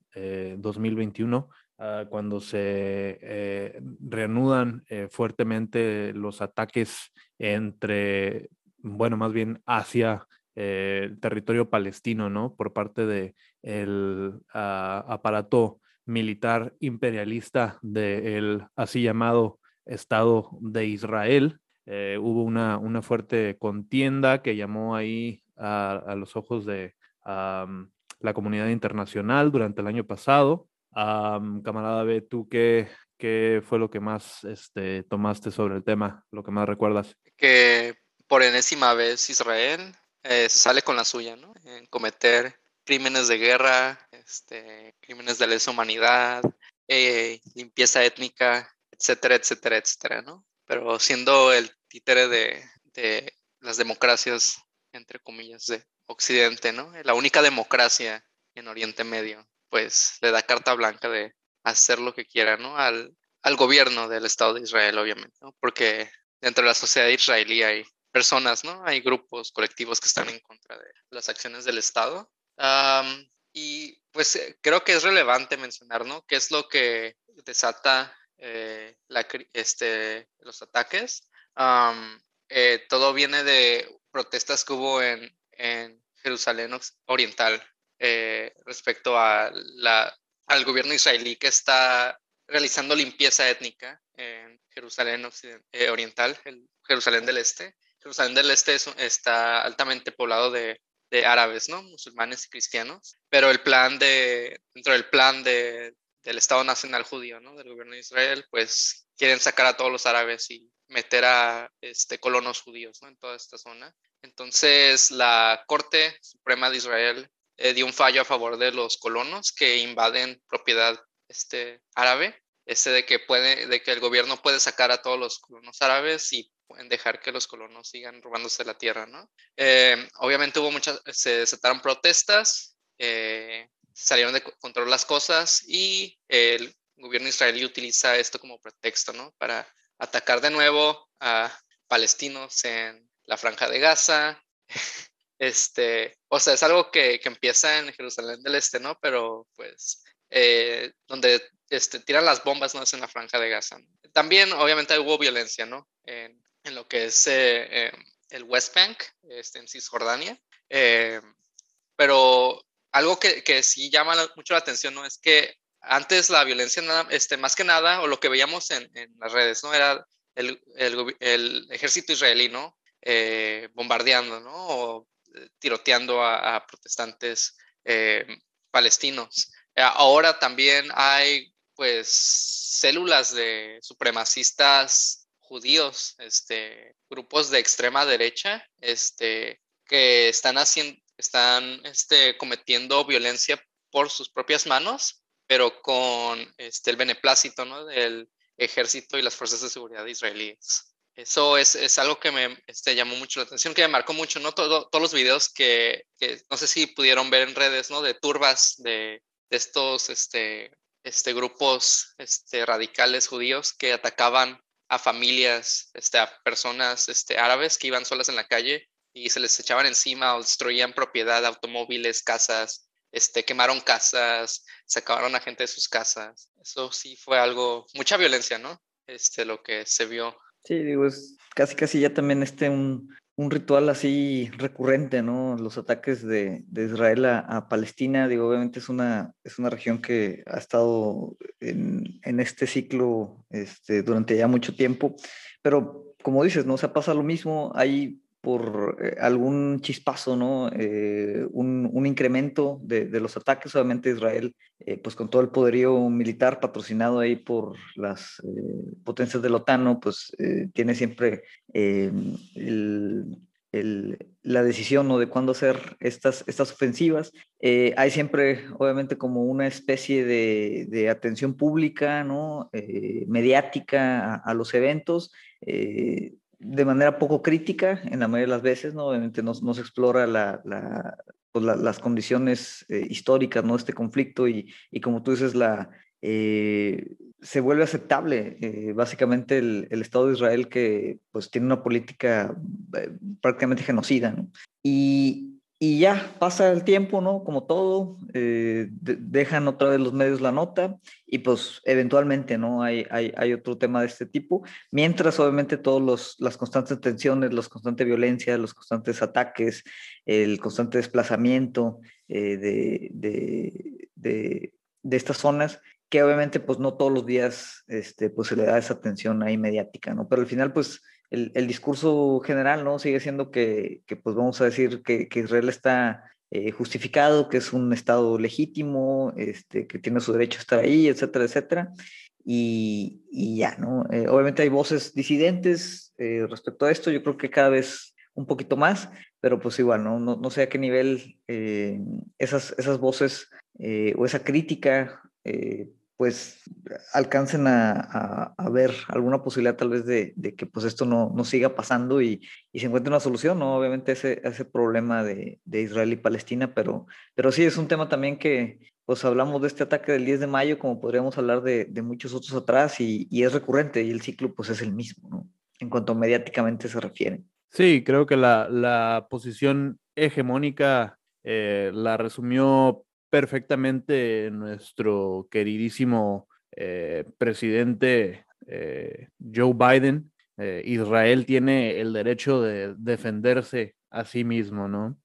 [SPEAKER 4] 2021, eh, ah, cuando se eh, reanudan fuertemente los ataques entre, bueno, más bien hacia el territorio palestino, ¿no? Por parte del de ah, aparato militar imperialista del así llamado Estado de Israel. Eh, hubo una, una, fuerte contienda que llamó ahí a, los ojos de la comunidad internacional durante el año pasado. camarada B, ¿tú qué, qué fue lo que más este, tomaste sobre el tema, lo que más recuerdas?
[SPEAKER 5] Que por enésima vez Israel eh, se sale con la suya, ¿no? En cometer crímenes de guerra, este, crímenes de lesa humanidad, eh, limpieza étnica, etcétera, etcétera, etcétera, ¿no? Pero siendo el títere de, de las democracias, entre comillas, de Occidente, ¿no? La única democracia en Oriente Medio, pues le da carta blanca de hacer lo que quiera, ¿no? Al, al gobierno del Estado de Israel, obviamente, ¿no? Porque dentro de la sociedad israelí hay personas, ¿no? Hay grupos, colectivos que están en contra de las acciones del Estado y pues eh, creo que es relevante mencionar, ¿no? ¿Qué es lo que desata eh, este, los ataques? Eh, todo viene de protestas que hubo en, Jerusalén Oriental respecto a la, al gobierno israelí que está realizando limpieza étnica en Jerusalén Oriental, Jerusalén del Este. Jerusalén del Este está altamente poblado de de árabes, ¿no? Musulmanes y cristianos. Pero el plan de, dentro del plan de, del Estado Nacional Judío, ¿no? Del gobierno de Israel, pues quieren sacar a todos los árabes y meter a este, colonos judíos, ¿no? En toda esta zona. Entonces, la Corte Suprema de Israel eh, dio un fallo a favor de los colonos que invaden propiedad este, árabe, ese de que, puede, de que el gobierno puede sacar a todos los colonos árabes y pueden dejar que los colonos sigan robándose la tierra, ¿no? Eh, obviamente hubo muchas, se desataron protestas, eh, salieron de control las cosas y el gobierno israelí utiliza esto como pretexto, ¿no? Para atacar de nuevo a palestinos en la franja de Gaza. <laughs> Este, o sea, es algo que, que empieza en Jerusalén del Este, ¿no? Pero pues, eh, donde este, tiran las bombas, ¿no? Es en la franja de Gaza. También, obviamente, hubo violencia, ¿no? En, en lo que es eh, em, el West Bank, este, en Cisjordania. Eh, pero algo que, que, sí llama mucho la atención, ¿no? Es que antes la violencia, este, más que nada, o lo que veíamos en, en las redes, ¿no? Era el, el, el ejército israelí, ¿no? Eh, bombardeando, ¿no? O tiroteando a, a protestantes palestinos. ahora también hay, pues, células de supremacistas judíos, este, grupos de extrema derecha, este, que están haciendo, están este, cometiendo violencia por sus propias manos, pero con este, el beneplácito ¿no? del ejército y las fuerzas de seguridad israelíes. Eso es, es algo que me este, llamó mucho la atención, que me marcó mucho, ¿no? Todo, todos los videos que, que, no sé si pudieron ver en redes, ¿no? De turbas de, de estos este, este, grupos este, radicales judíos que atacaban a familias, este, a personas este, árabes que iban solas en la calle y se les echaban encima o destruían propiedad, automóviles, casas, este, quemaron casas, sacaron a gente de sus casas. Eso sí fue algo, mucha violencia, ¿no? Este, lo que se vio.
[SPEAKER 6] Sí, digo, es casi casi ya también este un, un ritual así recurrente, ¿no? Los ataques de, de Israel a, Palestina, digo, obviamente es una, es una región que ha estado en, en este ciclo este, durante ya mucho tiempo, pero como dices, ¿no? se pasa lo mismo, hay por eh, algún chispazo, ¿no? Eh, un, un, incremento de, de, los ataques, obviamente Israel, eh, pues con todo el poderío militar patrocinado ahí por las eh, potencias de la OTAN, ¿no? Pues eh, tiene siempre el, el, la decisión ¿no? de cuándo hacer estas, estas ofensivas. hay siempre, obviamente, como una especie de, de atención pública, ¿no? mediática a, a, los eventos de manera poco crítica en la mayoría de las veces, ¿no? Obviamente no, no se explora la, pues la, las condiciones eh, históricas, ¿no? Este conflicto y, y como tú dices, la, eh, se vuelve aceptable eh, básicamente el, Estado de Israel que pues tiene una política prácticamente genocida, ¿no? Y, y ya pasa el tiempo, ¿no? Como todo, eh, de, dejan otra vez los medios la nota y pues eventualmente, ¿no? Hay, hay, hay otro tema de este tipo, mientras obviamente todas las constantes tensiones, la constante violencia, los constantes ataques, el constante desplazamiento eh, de, de, de, de, estas zonas, que obviamente pues no todos los días este, pues se le da esa atención ahí mediática, ¿no? Pero al final pues el, el, discurso general, ¿no? Sigue siendo que, que pues vamos a decir que, que Israel está eh, justificado, que es un Estado legítimo, este, que tiene su derecho a estar ahí, etcétera, etcétera. Y, y ya, ¿no? Eh, obviamente hay voces disidentes eh, respecto a esto, yo creo que cada vez un poquito más, pero pues igual, ¿no? No, no sé a qué nivel esas, esas voces o esa crítica pues alcancen a, a, ver alguna posibilidad tal vez de, de que pues esto no, no siga pasando y, y, se encuentre una solución, ¿no? Obviamente ese, ese problema de, de, Israel y Palestina, pero, pero sí es un tema también que pues hablamos de este ataque del 10 de mayo como podríamos hablar de, de muchos otros atrás y, y, es recurrente y el ciclo pues es el mismo, ¿no? En cuanto mediáticamente se refiere.
[SPEAKER 4] Sí, creo que la, la posición hegemónica eh, la resumió perfectamente nuestro queridísimo eh, presidente eh, Joe Biden. Eh, Israel tiene el derecho de defenderse a sí mismo, ¿no?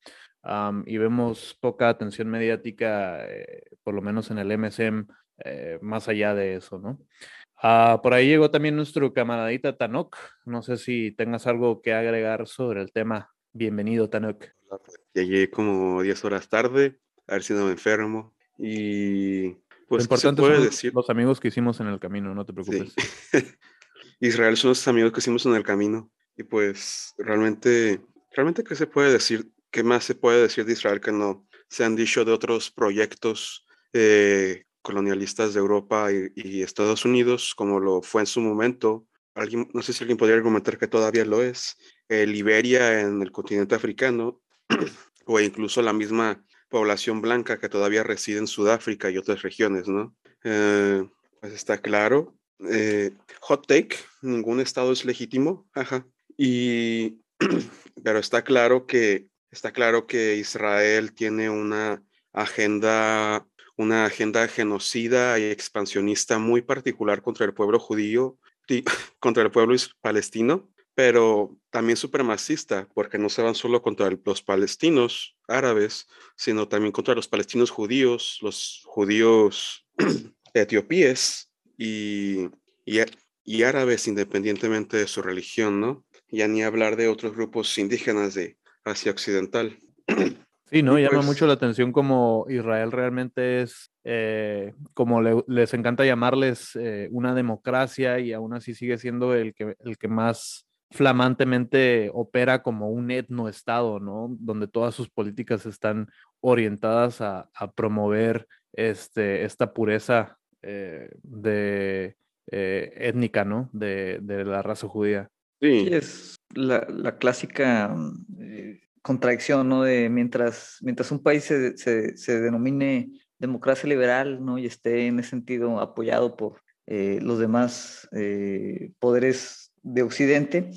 [SPEAKER 4] Y vemos poca atención mediática, por lo menos en el MSM, más allá de eso, ¿no? Uh, por ahí llegó también nuestro camaradita Tanok. No sé si tengas algo que agregar sobre el tema. Bienvenido, Tanok.
[SPEAKER 7] Llegué como 10 horas tarde, haber sido enfermo. Y pues,
[SPEAKER 4] Lo importante son decir? los amigos que hicimos en el camino, no te preocupes.
[SPEAKER 7] Sí. <laughs> Israel son los amigos que hicimos en el camino. Y pues realmente, realmente, ¿qué se puede decir? ¿Qué más se puede decir de Israel que no se han dicho de otros proyectos eh, colonialistas de Europa y, y, Estados Unidos, como lo fue en su momento? Alguien, no sé si alguien podría argumentar que todavía lo es. Eh, Liberia en el continente africano, <clears throat> o incluso la misma población blanca que todavía reside en Sudáfrica y otras regiones, ¿no? Eh, pues está claro. Eh, hot take, ningún estado es legítimo, ajá. Y, <clears throat> pero está claro que, está claro que Israel tiene una agenda, una agenda genocida y expansionista muy particular contra el pueblo judío, <laughs> contra el pueblo palestino, pero también supremacista, porque no se van solo contra los palestinos árabes, sino también contra los palestinos judíos, los judíos <clears throat> etiopíes y, y, y, árabes independientemente de su religión, ¿no? Ya ni hablar de otros grupos indígenas de Asia Occidental. <clears throat>
[SPEAKER 4] Sí, ¿no? Llama pues, mucho la atención como Israel realmente es, eh, como le, les encanta llamarles, eh, una democracia y aún así sigue siendo el que, el que más flamantemente opera como un etnoestado, ¿no? Donde todas sus políticas están orientadas a, a promover este, esta pureza eh, de, eh, étnica, ¿no? De, de, la raza judía.
[SPEAKER 6] Sí. es la, la clásica eh, contradicción, ¿no? De mientras, mientras un país se, se, se, denomine democracia liberal, ¿no? Y esté en ese sentido apoyado por eh, los demás eh, poderes de Occidente,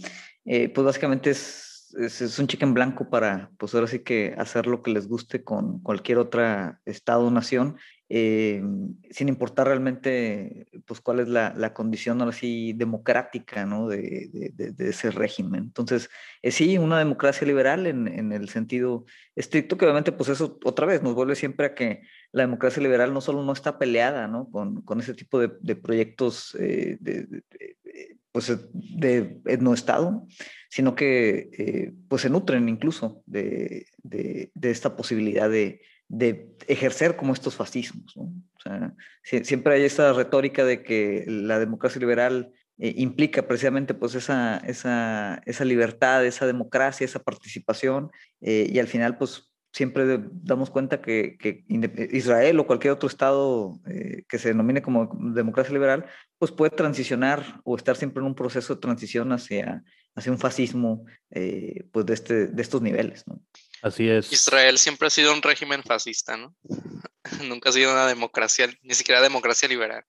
[SPEAKER 6] eh, pues básicamente es, es, un cheque en blanco para, pues ahora sí que hacer lo que les guste con cualquier otra estado o nación eh, sin importar realmente pues, cuál es la, la condición ahora sí democrática ¿no? de, de, de, ese régimen. Entonces, eh, sí, una democracia liberal en, en, el sentido estricto, que obviamente pues eso otra vez nos vuelve siempre a que la democracia liberal no solo no está peleada ¿no? Con, con ese tipo de, proyectos eh, de, pues, de etnoestado, sino que eh, pues se nutren incluso de, de, esta posibilidad de, ejercer como estos fascismos. O sea, siempre hay esta retórica de que la democracia liberal eh, implica precisamente pues esa, esa, esa, libertad, esa democracia, esa participación, eh, y al final pues siempre damos cuenta que, que Israel o cualquier otro estado eh, que se denomine como democracia liberal, pues puede transicionar o estar siempre en un proceso de transición hacia, hacia un fascismo eh, pues de, este, de estos niveles. ¿no?
[SPEAKER 4] Así es.
[SPEAKER 5] Israel siempre ha sido un régimen fascista, ¿no? <laughs> Nunca ha sido una democracia, ni siquiera democracia liberal.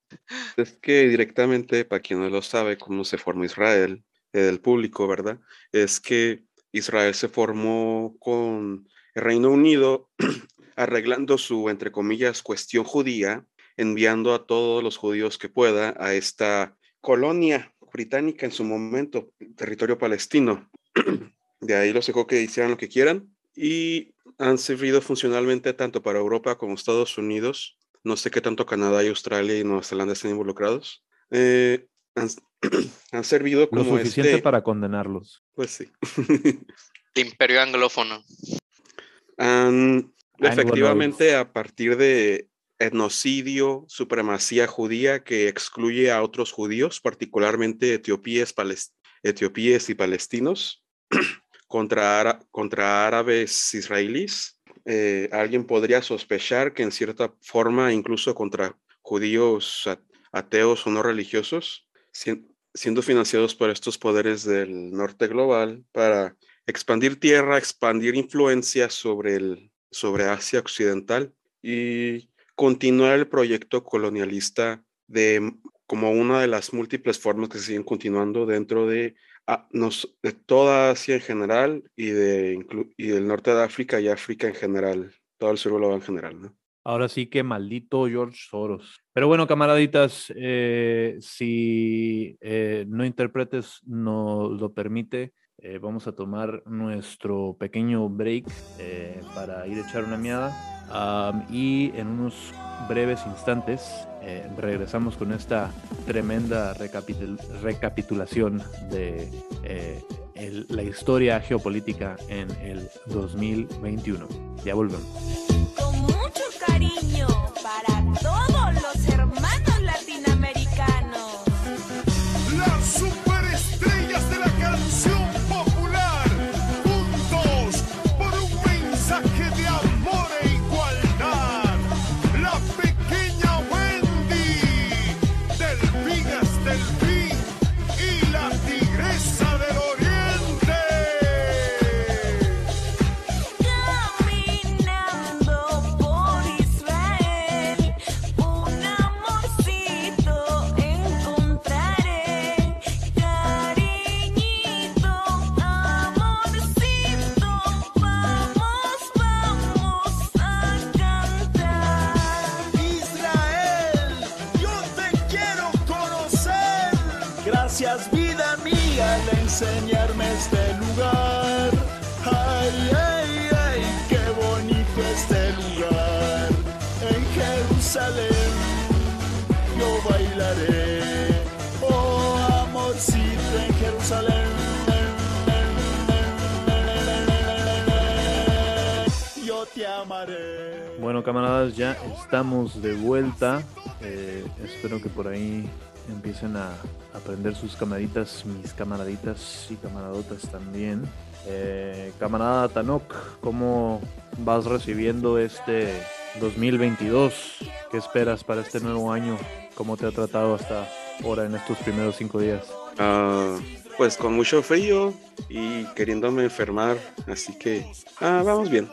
[SPEAKER 7] Es que directamente, para quien no lo sabe, cómo se formó Israel, el público, ¿verdad? Es que Israel se formó con el Reino Unido <clears throat> arreglando su, entre comillas, cuestión judía, enviando a todos los judíos que pueda a esta colonia británica en su momento, territorio palestino. <clears throat> De ahí los dejó que hicieran lo que quieran y han servido funcionalmente tanto para Europa como Estados Unidos. No sé qué tanto Canadá y Australia y Nueva Zelanda están involucrados. Eh, han, <clears throat> han, servido como...
[SPEAKER 4] Lo suficiente
[SPEAKER 7] este,
[SPEAKER 4] para condenarlos.
[SPEAKER 7] Pues sí.
[SPEAKER 5] El <laughs> imperio anglófono.
[SPEAKER 7] Han, efectivamente, a partir de etnocidio, supremacía judía que excluye a otros judíos, particularmente etiopíes, etiopíes y palestinos, <clears throat> contra, contra árabes israelíes. Eh, alguien podría sospechar que en cierta forma, incluso contra judíos ateos o no religiosos, siendo financiados por estos poderes del norte global para expandir tierra, expandir influencia sobre, el, sobre Asia Occidental y continuar el proyecto colonialista de como una de las múltiples formas que siguen continuando dentro de Ah, toda Asia en general y, de, y del norte de África y África en general, todo el sur global en general, ¿no?
[SPEAKER 4] Ahora sí que maldito George Soros. Pero bueno, camaraditas, eh, si eh, no interpretes nos lo permite, eh, vamos a tomar nuestro pequeño break eh, para ir a echar una miada. Y en unos breves instantes eh, regresamos con esta tremenda recapitul recapitulación de la historia geopolítica en el 2021. Ya volvemos.
[SPEAKER 8] Con mucho cariño para todos
[SPEAKER 9] enseñarme este lugar. Ay, ay, ay, qué bonito este lugar. En Jerusalén yo bailaré. Oh, amorcito, en Jerusalén. Yo te amaré.
[SPEAKER 4] Bueno, camaradas, ya estamos de vuelta. Eh, espero que por ahí empiecen a aprender sus camaraditas, mis camaraditas y camaradotas también. Eh, camarada Tanok, ¿cómo vas recibiendo este 2022? ¿Qué esperas para este nuevo año? ¿Cómo te ha tratado hasta ahora en estos primeros cinco días?
[SPEAKER 7] Ah, pues con mucho frío y queriéndome enfermar, así que ah, vamos bien.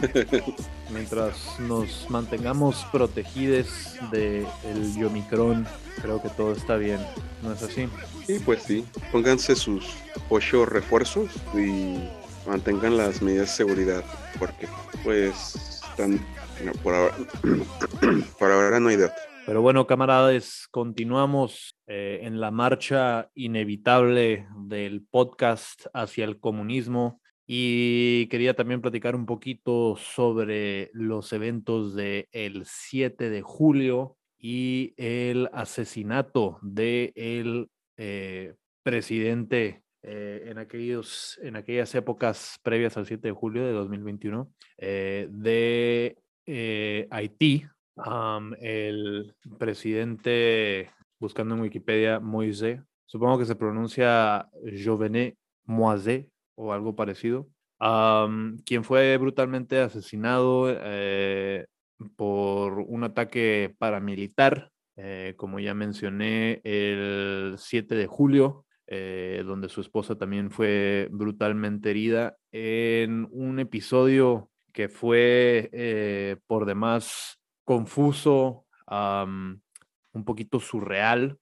[SPEAKER 7] <laughs>
[SPEAKER 4] Mientras nos mantengamos protegidos del el Omicron, creo que todo está bien. ¿No es así?
[SPEAKER 7] Y pues sí, pónganse sus ocho refuerzos y mantengan las medidas de seguridad, porque pues están, no, por ahora, <clears throat> por ahora no hay de otra.
[SPEAKER 4] Pero bueno, camaradas, continuamos eh, en la marcha inevitable del podcast hacia el comunismo y quería también platicar un poquito sobre los eventos del el 7 de julio y el asesinato del el eh, presidente eh, en, aquellos, en aquellas épocas previas al 7 de julio de 2021 eh, de eh, Haití, am, el presidente, buscando en Wikipedia, Moise, supongo que se pronuncia Jovenet Moise o algo parecido, quien fue brutalmente asesinado eh, por un ataque paramilitar, eh, como ya mencioné, el 7 de julio, eh, donde su esposa también fue brutalmente herida en un episodio que fue por demás confuso, un poquito surreal,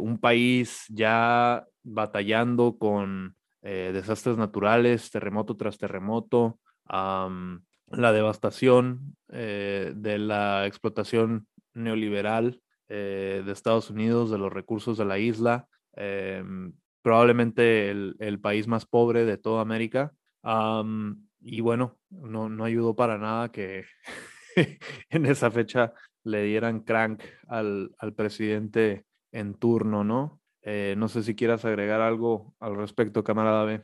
[SPEAKER 4] un país ya batallando con eh, desastres naturales, terremoto tras terremoto, la devastación eh, de la explotación neoliberal eh, de Estados Unidos, de los recursos de la isla, em, probablemente el, país más pobre de toda América. am, y bueno, no, no ayudó para nada que <laughs> en esa fecha le dieran crank al, al presidente en turno, ¿no? Eh, no sé si quieras agregar algo al respecto, camarada B.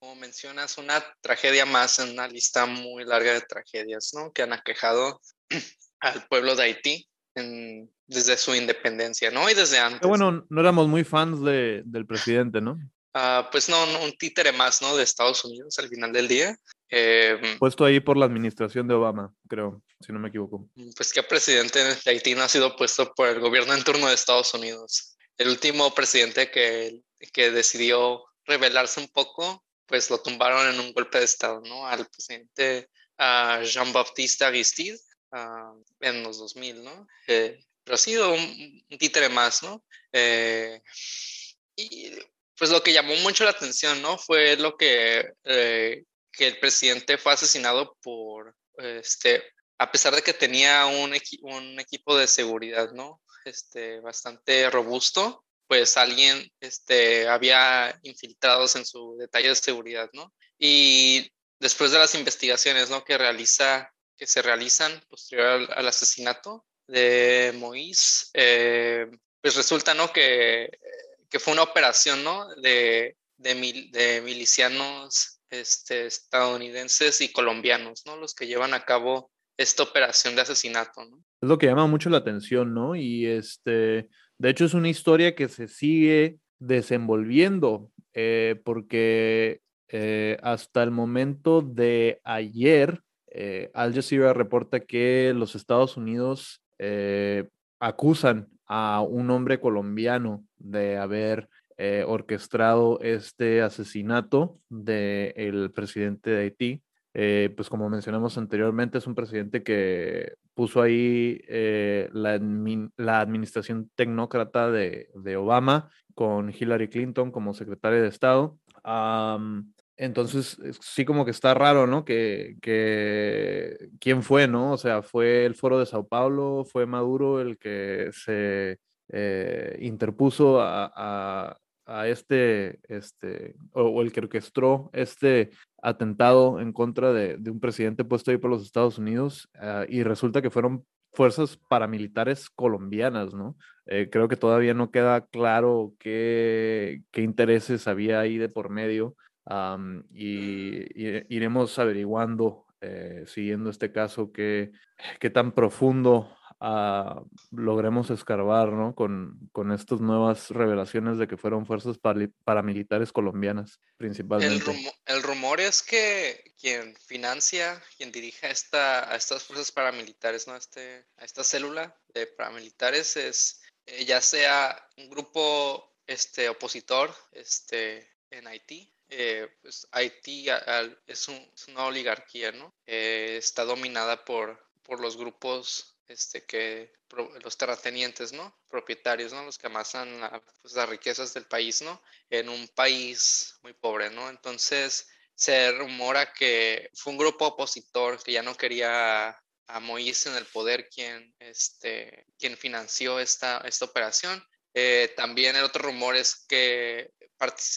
[SPEAKER 5] Como mencionas, una tragedia más en una lista muy larga de tragedias, ¿no? Que han aquejado <clears throat> al pueblo de Haití en- desde su independencia, ¿no? Y desde antes.
[SPEAKER 4] Bueno, no éramos muy fans de, del presidente, ¿no?
[SPEAKER 5] Ah, pues no, no, un títere más, ¿no? De Estados Unidos al final del día. Eh,
[SPEAKER 4] Puesto ahí por la administración de Obama, creo, si no me equivoco.
[SPEAKER 5] pues qué presidente de Haití no ha sido puesto por el gobierno en turno de Estados Unidos. El último presidente que, que decidió rebelarse un poco, pues lo tumbaron en un golpe de Estado, ¿no? Al presidente Jean-Baptiste Aristide ah, en los 2000, ¿no? Eh, pero ha sido un, un títere más, ¿no? Eh, y pues lo que llamó mucho la atención, ¿no? Fue lo que, eh, que el presidente fue asesinado por, este, a pesar de que tenía un equipo de seguridad, ¿no? Este, bastante robusto, pues alguien, este, había infiltrados en su detalle de seguridad, ¿no? Y después de las investigaciones, ¿no? Que realiza, que se realizan posterior al, asesinato de Moïse, eh, pues resulta, ¿no? Que, que fue una operación, ¿no? De, de, mil- de milicianos este, estadounidenses y colombianos, ¿no? Los que llevan a cabo esta operación de asesinato, ¿no?
[SPEAKER 4] Es lo que llama mucho la atención, ¿no? Y este, de hecho es una historia que se sigue desenvolviendo, eh, porque eh, hasta el momento de ayer, eh, Al Jazeera reporta que los Estados Unidos eh, acusan a un hombre colombiano de haber orquestado este asesinato del presidente de Haití. Eh, pues como mencionamos anteriormente, es un presidente que puso ahí eh, la, admin- la administración tecnócrata de, Obama con Hillary Clinton como secretaria de Estado. Entonces, es- sí como que está raro, ¿no? Que, quién fue, ¿no? O sea, fue el Foro de Sao Paulo, fue Maduro el que se eh, interpuso a- a este, este, o, el que orquestó este atentado en contra de, de un presidente puesto ahí por los Estados Unidos ah, y resulta que fueron fuerzas paramilitares colombianas, ¿no? Eh, creo que todavía no queda claro qué, qué intereses había ahí de por medio y iremos averiguando, eh, siguiendo este caso, qué, qué tan profundo logremos escarbar, ¿no? Con, con estas nuevas revelaciones de que fueron fuerzas paramilitares colombianas,
[SPEAKER 5] El,
[SPEAKER 4] principalmente.
[SPEAKER 5] rumo- el rumor es que quien financia, quien dirige a, esta, a estas fuerzas paramilitares, ¿no? Este, a esta célula de paramilitares es eh, ya sea un grupo este, opositor este, en Haití. Eh, pues Haití a- es, un- es una oligarquía, ¿no? Eh, está dominada por, por los grupos este, que, los terratenientes, ¿no? Propietarios, ¿no? Los que amasan pues, las riquezas del país, ¿no? En un país muy pobre, ¿no? Entonces se rumora que fue un grupo opositor que ya no quería a Moïse en el poder quien, este, quien financió esta, esta operación. Eh, también el otro rumor es que,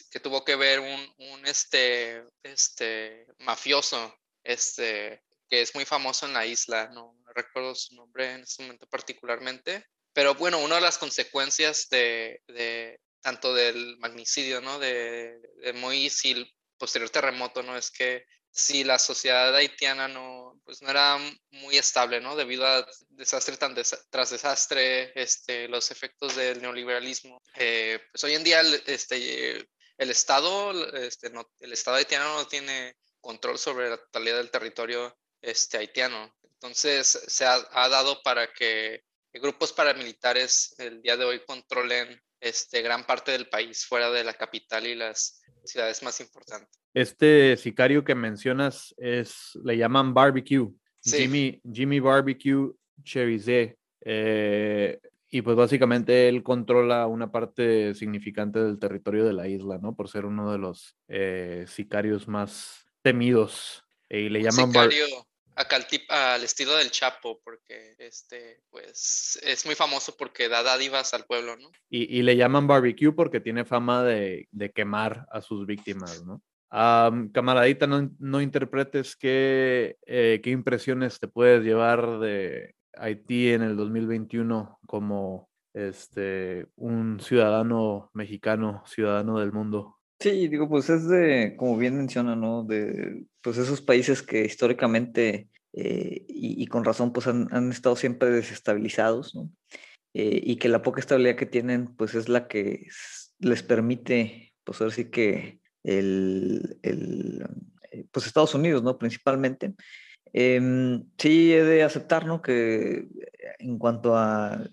[SPEAKER 5] que tuvo que ver un, un este, este, mafioso este, que es muy famoso en la isla, no recuerdo su nombre en este momento particularmente, pero bueno, una de las consecuencias de, de tanto del magnicidio, ¿no? De, de Moïse y el posterior terremoto, ¿no? Es que si la sociedad haitiana no, pues no era muy estable, ¿no? Debido a desastre tan desa- tras desastre, este, los efectos del neoliberalismo. Eh, pues hoy en día el, este, el Estado, este, no, el Estado haitiano no tiene control sobre la totalidad del territorio este, haitiano. Entonces se ha, ha dado para que grupos paramilitares el día de hoy controlen este, gran parte del país fuera de la capital y las ciudades más importantes.
[SPEAKER 4] Este sicario que mencionas es, le llaman barbecue.
[SPEAKER 5] Sí.
[SPEAKER 4] Jimmy, Jimmy Barbecue Cherizé. eh, y pues básicamente él controla una parte significante del territorio de la isla, ¿no? Por ser uno de los eh, sicarios más temidos. Y le
[SPEAKER 5] Un
[SPEAKER 4] llaman bar-
[SPEAKER 5] sicario acá al, estilo del Chapo, porque este, pues, es muy famoso porque da dádivas al pueblo, ¿no?
[SPEAKER 4] y, y le llaman barbecue porque tiene fama de, de quemar a sus víctimas, ¿no? Am, camaradita, no, no interpretes qué, eh, qué impresiones te puedes llevar de Haití en el 2021 como este, un ciudadano mexicano, ciudadano del mundo.
[SPEAKER 6] Sí, digo, pues es de, como bien menciona, ¿no? De pues esos países que históricamente eh, y, con razón pues han, han estado siempre desestabilizados, ¿no? Eh, y que la poca estabilidad que tienen pues es la que les permite, pues ahora sí que el, el, eh, pues Estados Unidos, ¿no? Principalmente. Em, sí, he de aceptar, ¿no? Que en cuanto a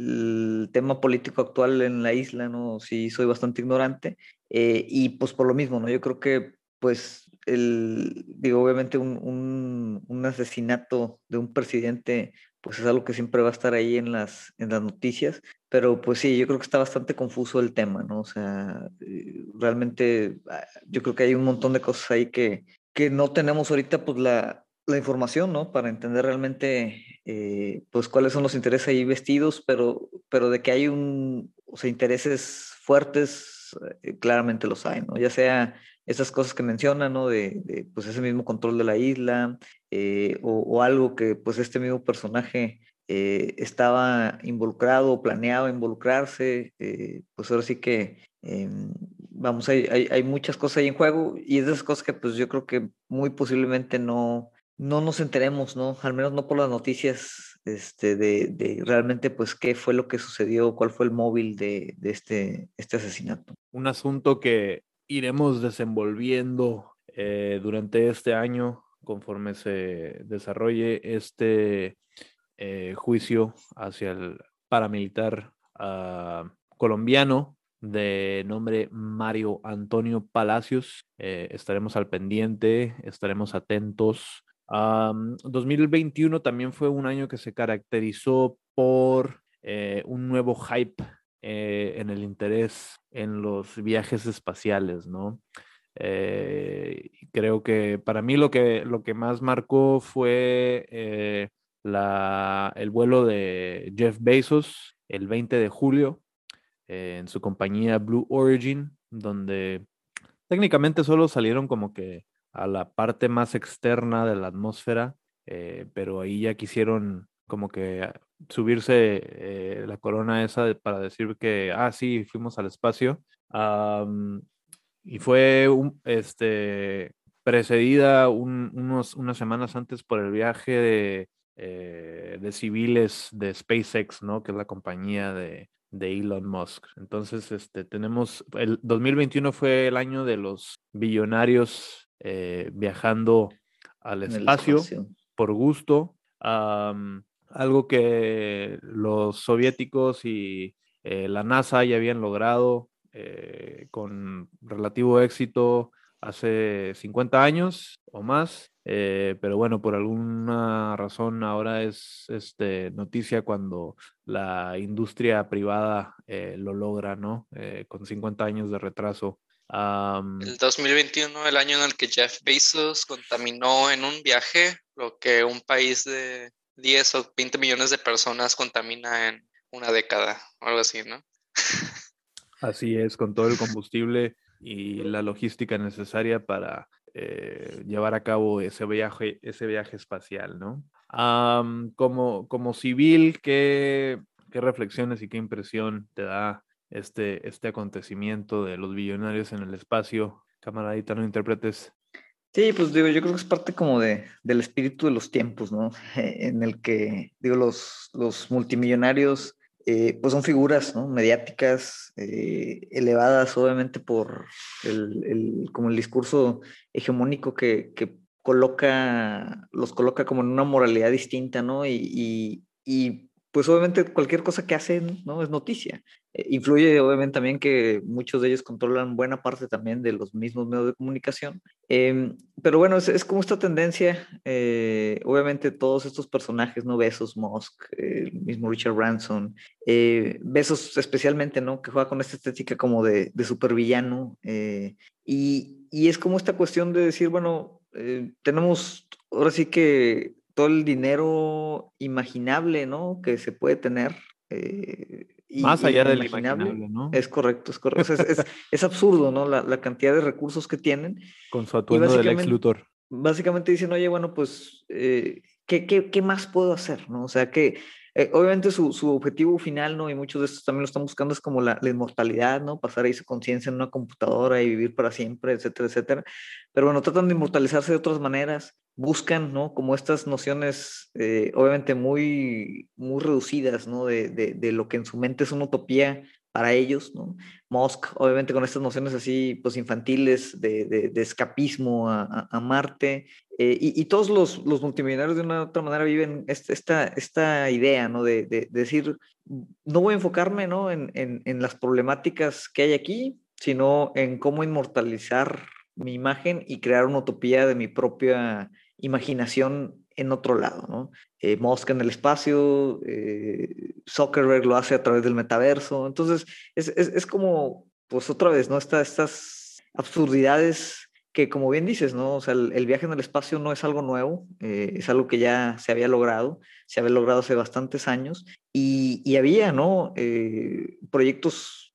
[SPEAKER 6] el tema político actual en la isla, ¿no? Sí, soy bastante ignorante. eh, y pues por lo mismo, ¿no? Yo creo que, pues, el, digo, obviamente un, un, un asesinato de un presidente, pues es algo que siempre va a estar ahí en las, en las noticias. Pero pues sí, yo creo que está bastante confuso el tema, ¿no? O sea, eh, realmente ah, yo creo que hay un montón de cosas ahí que, que no tenemos ahorita pues la, la información, ¿no? Para entender realmente eh, pues cuáles son los intereses ahí vestidos, pero, pero de que hay un, o sea, intereses fuertes, eh, claramente los hay, ¿no? Ya sea esas cosas que mencionan, ¿no? De, pues ese mismo control de la isla eh, o, algo que pues este mismo personaje estaba involucrado o planeado involucrarse, pues ahora sí que, vamos, hay, hay, hay, muchas cosas ahí en juego y es de esas cosas que pues yo creo que muy posiblemente no, no nos enteremos, ¿no? Al menos no por las noticias este, de, realmente pues qué fue lo que sucedió, cuál fue el móvil de, este, este asesinato.
[SPEAKER 4] Un asunto que iremos desenvolviendo eh, durante este año conforme se desarrolle este eh, juicio hacia el paramilitar uh, colombiano de nombre Mario Antonio Palacios. Eh, estaremos al pendiente, estaremos atentos. Um, 2021 también fue un año que se caracterizó por eh, un nuevo hype eh, en el interés en los viajes espaciales, ¿no? Eh, creo que para mí lo que, lo que más marcó fue la, el vuelo de Jeff Bezos el 20 de julio en su compañía Blue Origin, donde técnicamente solo salieron como que a la parte más externa de la atmósfera, eh, pero ahí ya quisieron como que subirse eh, la corona esa para decir que, ah, sí, fuimos al espacio. Y fue este, precedida un, unos, unas semanas antes por el viaje de, eh, de, civiles de SpaceX, ¿no? Que es la compañía de, de Elon Musk. Entonces, este, tenemos, el 2021 fue el año de los billonarios eh, viajando al espacio, espacio, por gusto. Um, algo que los soviéticos y eh, la NASA ya habían logrado eh, con relativo éxito hace 50 años o más, eh, pero bueno, por alguna razón ahora es este, noticia cuando la industria privada eh, lo logra, ¿no? Eh, con 50 años de retraso. Am,
[SPEAKER 5] El 2021, el año en el que Jeff Bezos contaminó en un viaje lo que un país de 10 o 20 millones de personas contamina en una década, o algo así, ¿no?
[SPEAKER 4] Así es, con todo el combustible y la logística necesaria para eh, llevar a cabo ese viaje, ese viaje espacial, ¿no? Como, como civil, ¿qué, qué reflexiones y qué impresión te da este, este acontecimiento de los billonarios en el espacio? Camaradita, no interpretes.
[SPEAKER 6] Sí, pues digo, yo creo que es parte como de, del espíritu de los tiempos, ¿no? <laughs> En el que, digo, los, los multimillonarios, eh, pues son figuras, ¿no? Mediáticas, eh, elevadas obviamente por el, el- como el discurso hegemónico que, que coloca, los coloca como en una moralidad distinta, ¿no? Y, y, y, pues obviamente cualquier cosa que hacen, ¿no? Es noticia. Eh, influye obviamente también que muchos de ellos controlan buena parte también de los mismos medios de comunicación. Em, pero bueno, es, es como esta tendencia, eh, obviamente todos estos personajes, ¿no? Besos, Musk, eh, el mismo Richard Branson, eh, Besos especialmente, ¿no? Que juega con esta estética como de, de supervillano. eh, y, y es como esta cuestión de decir, bueno, eh, tenemos ahora sí que todo el dinero imaginable, ¿no? Que se puede tener. eh, y-
[SPEAKER 4] Más allá del
[SPEAKER 6] inimaginable.
[SPEAKER 4] imaginable, ¿no?
[SPEAKER 6] Es correcto, es correcto. O sea, es, es- <laughs> es absurdo, ¿no? La, la cantidad de recursos que tienen.
[SPEAKER 4] Con su atuendo del ex
[SPEAKER 6] básicamente-
[SPEAKER 4] Luthor.
[SPEAKER 6] Básicamente dicen, oye, bueno, pues, eh, ¿qué, qué, qué más puedo hacer? ¿no? O sea, que eh, obviamente su, su objetivo final, ¿no? Y muchos de estos también lo están buscando, es como la, la inmortalidad, ¿no? Pasar ahí su conciencia en una computadora y vivir para siempre, etcétera, etcétera. Pero bueno, tratan de inmortalizarse de otras maneras, buscan, ¿no? Como estas nociones, eh, obviamente muy, muy reducidas, ¿no? De, de, de lo que en su mente es una utopía para ellos, ¿no? Musk, obviamente con estas nociones así, pues infantiles de, de, de escapismo a, a, a Marte, eh, y, y, todos los, los, multimillonarios de una u otra manera viven esta, esta, esta idea, ¿no? De, de, de, decir, no voy a enfocarme, ¿no? En, en, en, las problemáticas que hay aquí, sino en cómo inmortalizar mi imagen y crear una utopía de mi propia imaginación en otro lado, ¿no? Eh, Musk en el espacio, eh, Zuckerberg lo hace a través del metaverso, entonces es, es, es como, pues otra vez, ¿no? Esta, estas absurdidades que como bien dices, ¿no? O sea, el, viaje en el espacio no es algo nuevo, eh, es algo que ya se había logrado, se había logrado hace bastantes años y, había, ¿no? Eh, proyectos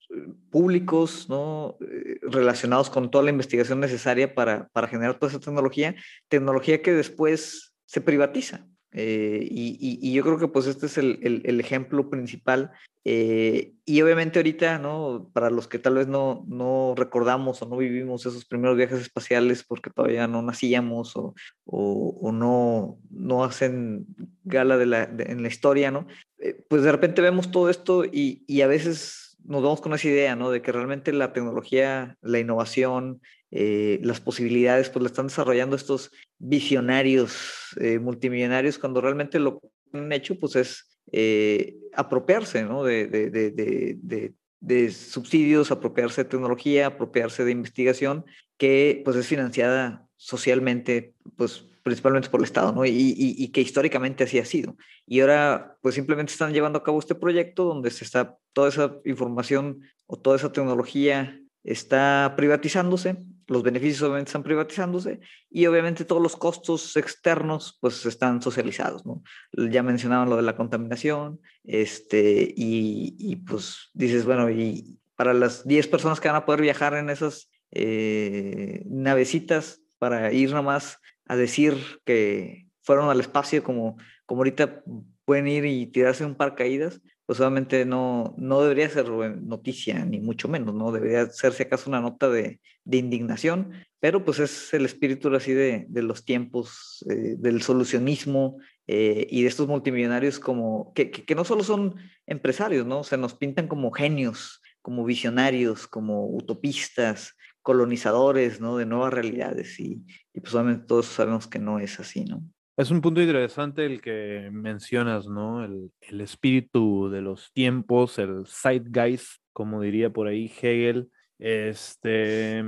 [SPEAKER 6] públicos, ¿no? Eh, relacionados con toda la investigación necesaria para, para generar toda esa tecnología, tecnología que después se privatiza. Eh, y, yo creo que pues este es el, ejemplo principal. Eh, y obviamente ahorita, ¿no? Para los que tal vez no, no recordamos o no vivimos esos primeros viajes espaciales porque todavía no nacíamos o, o, no, no hacen gala de la, en la historia, ¿no? Eh, pues de repente vemos todo esto y, y a veces nos vamos con esa idea, ¿no? De que realmente la tecnología, la innovación, eh, las posibilidades, pues la están desarrollando estos visionarios eh, multimillonarios cuando realmente lo que han hecho, pues es eh, apropiarse, ¿no? De, de, subsidios, apropiarse de tecnología, apropiarse de investigación que pues es financiada socialmente, pues principalmente por el Estado, ¿no? Y, y, y, que históricamente así ha sido. Y ahora, pues simplemente están llevando a cabo este proyecto donde se está toda esa información o toda esa tecnología está privatizándose, los beneficios obviamente están privatizándose y obviamente todos los costos externos pues están socializados, ¿no? Ya mencionaban lo de la contaminación, este, y, y pues dices, bueno, y para las 10 personas que van a poder viajar en esas eh, navecitas para ir nada más a decir que fueron al espacio como, como ahorita pueden ir y tirarse un par caídas, pues obviamente no, no debería ser noticia, ni mucho menos, ¿no? Debería ser si acaso una nota de, de indignación, pero pues es el espíritu así de, de los tiempos, eh, del solucionismo eh, y de estos multimillonarios como, que, que, que, no solo son empresarios, ¿no? Se nos pintan como genios, como visionarios, como utopistas, colonizadores, ¿no? De nuevas realidades y, y pues obviamente todos sabemos que no es así, ¿no?
[SPEAKER 4] Es un punto interesante el que mencionas, ¿no? El, espíritu de los tiempos, el zeitgeist, como diría por ahí Hegel. Este,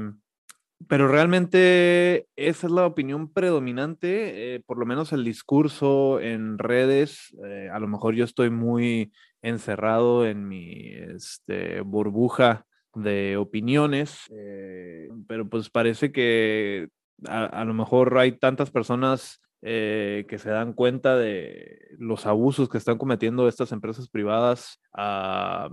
[SPEAKER 4] pero realmente esa es la opinión predominante, eh, por lo menos el discurso en redes. eh, a lo mejor yo estoy muy encerrado en mi este, burbuja de opiniones, eh, pero pues parece que a, lo mejor hay tantas personas eh, que se dan cuenta de los abusos que están cometiendo estas empresas privadas ah,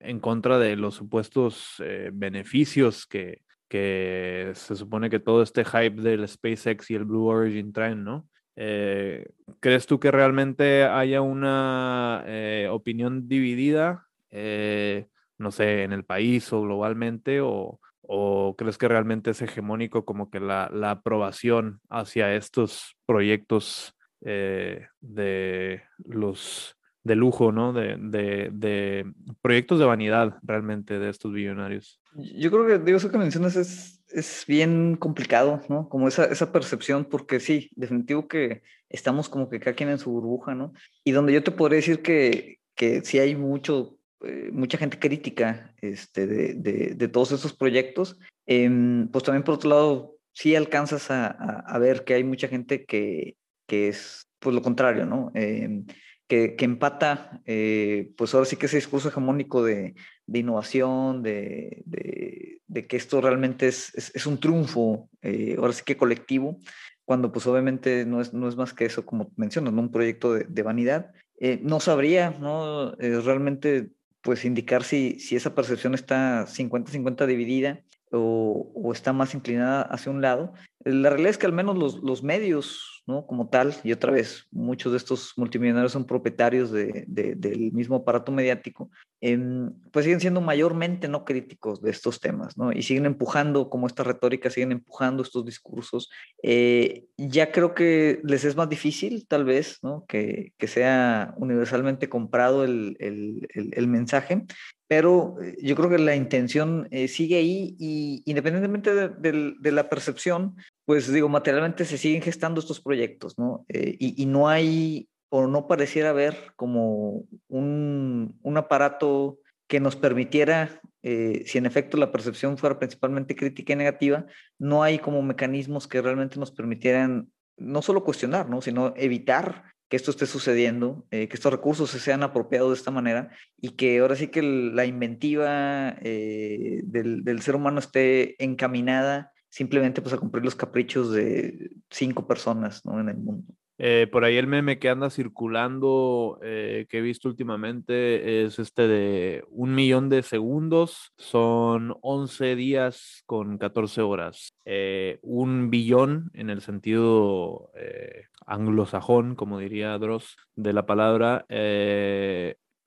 [SPEAKER 4] en contra de los supuestos eh, beneficios que, se supone que todo este hype del SpaceX y el Blue Origin traen, ¿no? Eh, ¿Crees tú que realmente haya una opinión dividida, no sé, en el país o globalmente, o, o crees que realmente es hegemónico como que la, la aprobación hacia estos proyectos eh, de los de lujo, ¿no? De, de, de proyectos de vanidad realmente de estos billonarios.
[SPEAKER 6] Yo creo que, digo, eso que mencionas es, es bien complicado, ¿no? Como esa, esa percepción, porque sí, definitivo que estamos como que cada quien en su burbuja, ¿no? Y donde yo te podría decir que, que sí hay mucho, eh, mucha gente crítica este, de, de, de todos esos proyectos, em, pues también por otro lado, sí alcanzas a, a, a ver que hay mucha gente que, que es, pues lo contrario, ¿no? Em, que, que, empata, eh, pues ahora sí que ese discurso hegemónico de, de innovación, de, de, que esto realmente es, es, es un triunfo, eh, ahora sí que colectivo, cuando pues obviamente no es, no es más que eso, como mencionas, ¿no? un proyecto de vanidad. Eh, no sabría, ¿no? Eh, realmente, pues indicar si, si esa percepción está 50-50 dividida o, o, está más inclinada hacia un lado. La realidad es que al menos los, los medios ¿no? Como tal, y otra vez, muchos de estos multimillonarios son propietarios de, de, del mismo aparato mediático, eh, pues siguen siendo mayormente no críticos de estos temas, ¿no? Y siguen empujando, como esta retórica, siguen empujando estos discursos. Eh, ya creo que les es más difícil, tal vez, ¿no? Que, que sea universalmente comprado el, el, el mensaje, pero yo creo que la intención eh, sigue ahí y independientemente de, la percepción, pues digo, materialmente se siguen gestando estos proyectos, ¿no? Eh, y, no hay, o no pareciera haber como un, un aparato que nos permitiera, eh, si en efecto la percepción fuera principalmente crítica y negativa, no hay como mecanismos que realmente nos permitieran no solo cuestionar, ¿no? sino evitar que esto esté sucediendo, eh, que estos recursos se sean apropiados de esta manera y que ahora sí que la inventiva eh, del, del, ser humano esté encaminada simplemente pues a cumplir los caprichos de cinco personas ¿no? en el mundo.
[SPEAKER 4] Eh, por ahí el meme que anda circulando, eh, que he visto últimamente, es este de un millón de segundos, son 11 días con 14 horas. Eh, un billón en el sentido anglosajón, como diría Dross, de la palabra,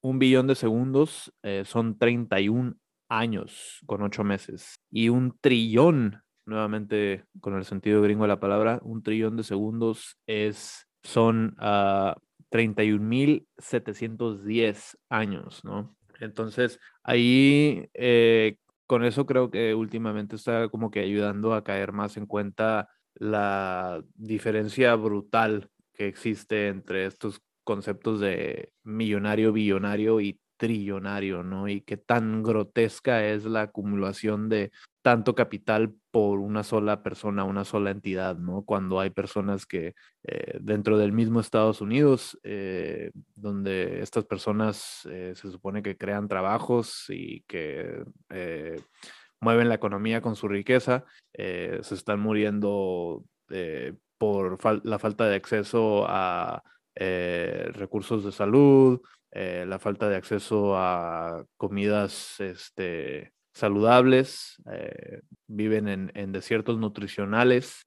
[SPEAKER 4] un billón de segundos son 31 años con 8 meses. Y un trillón nuevamente con el sentido gringo de la palabra, un trillón de segundos es, son uh, 31.710 años, ¿no? Entonces, ahí, eh, con eso creo que últimamente está como que ayudando a caer más en cuenta la diferencia brutal que existe entre estos conceptos de millonario, billonario y trillonario, ¿no? Y qué tan grotesca es la acumulación de tanto capital por una sola persona, una sola entidad, ¿no? Cuando hay personas que eh, dentro del mismo Estados Unidos, eh, donde estas personas eh, se supone que crean trabajos y que mueven la economía con su riqueza, se están muriendo por la falta de acceso a recursos de salud, eh, la falta de acceso a comidas este, saludables, eh, viven en, desiertos nutricionales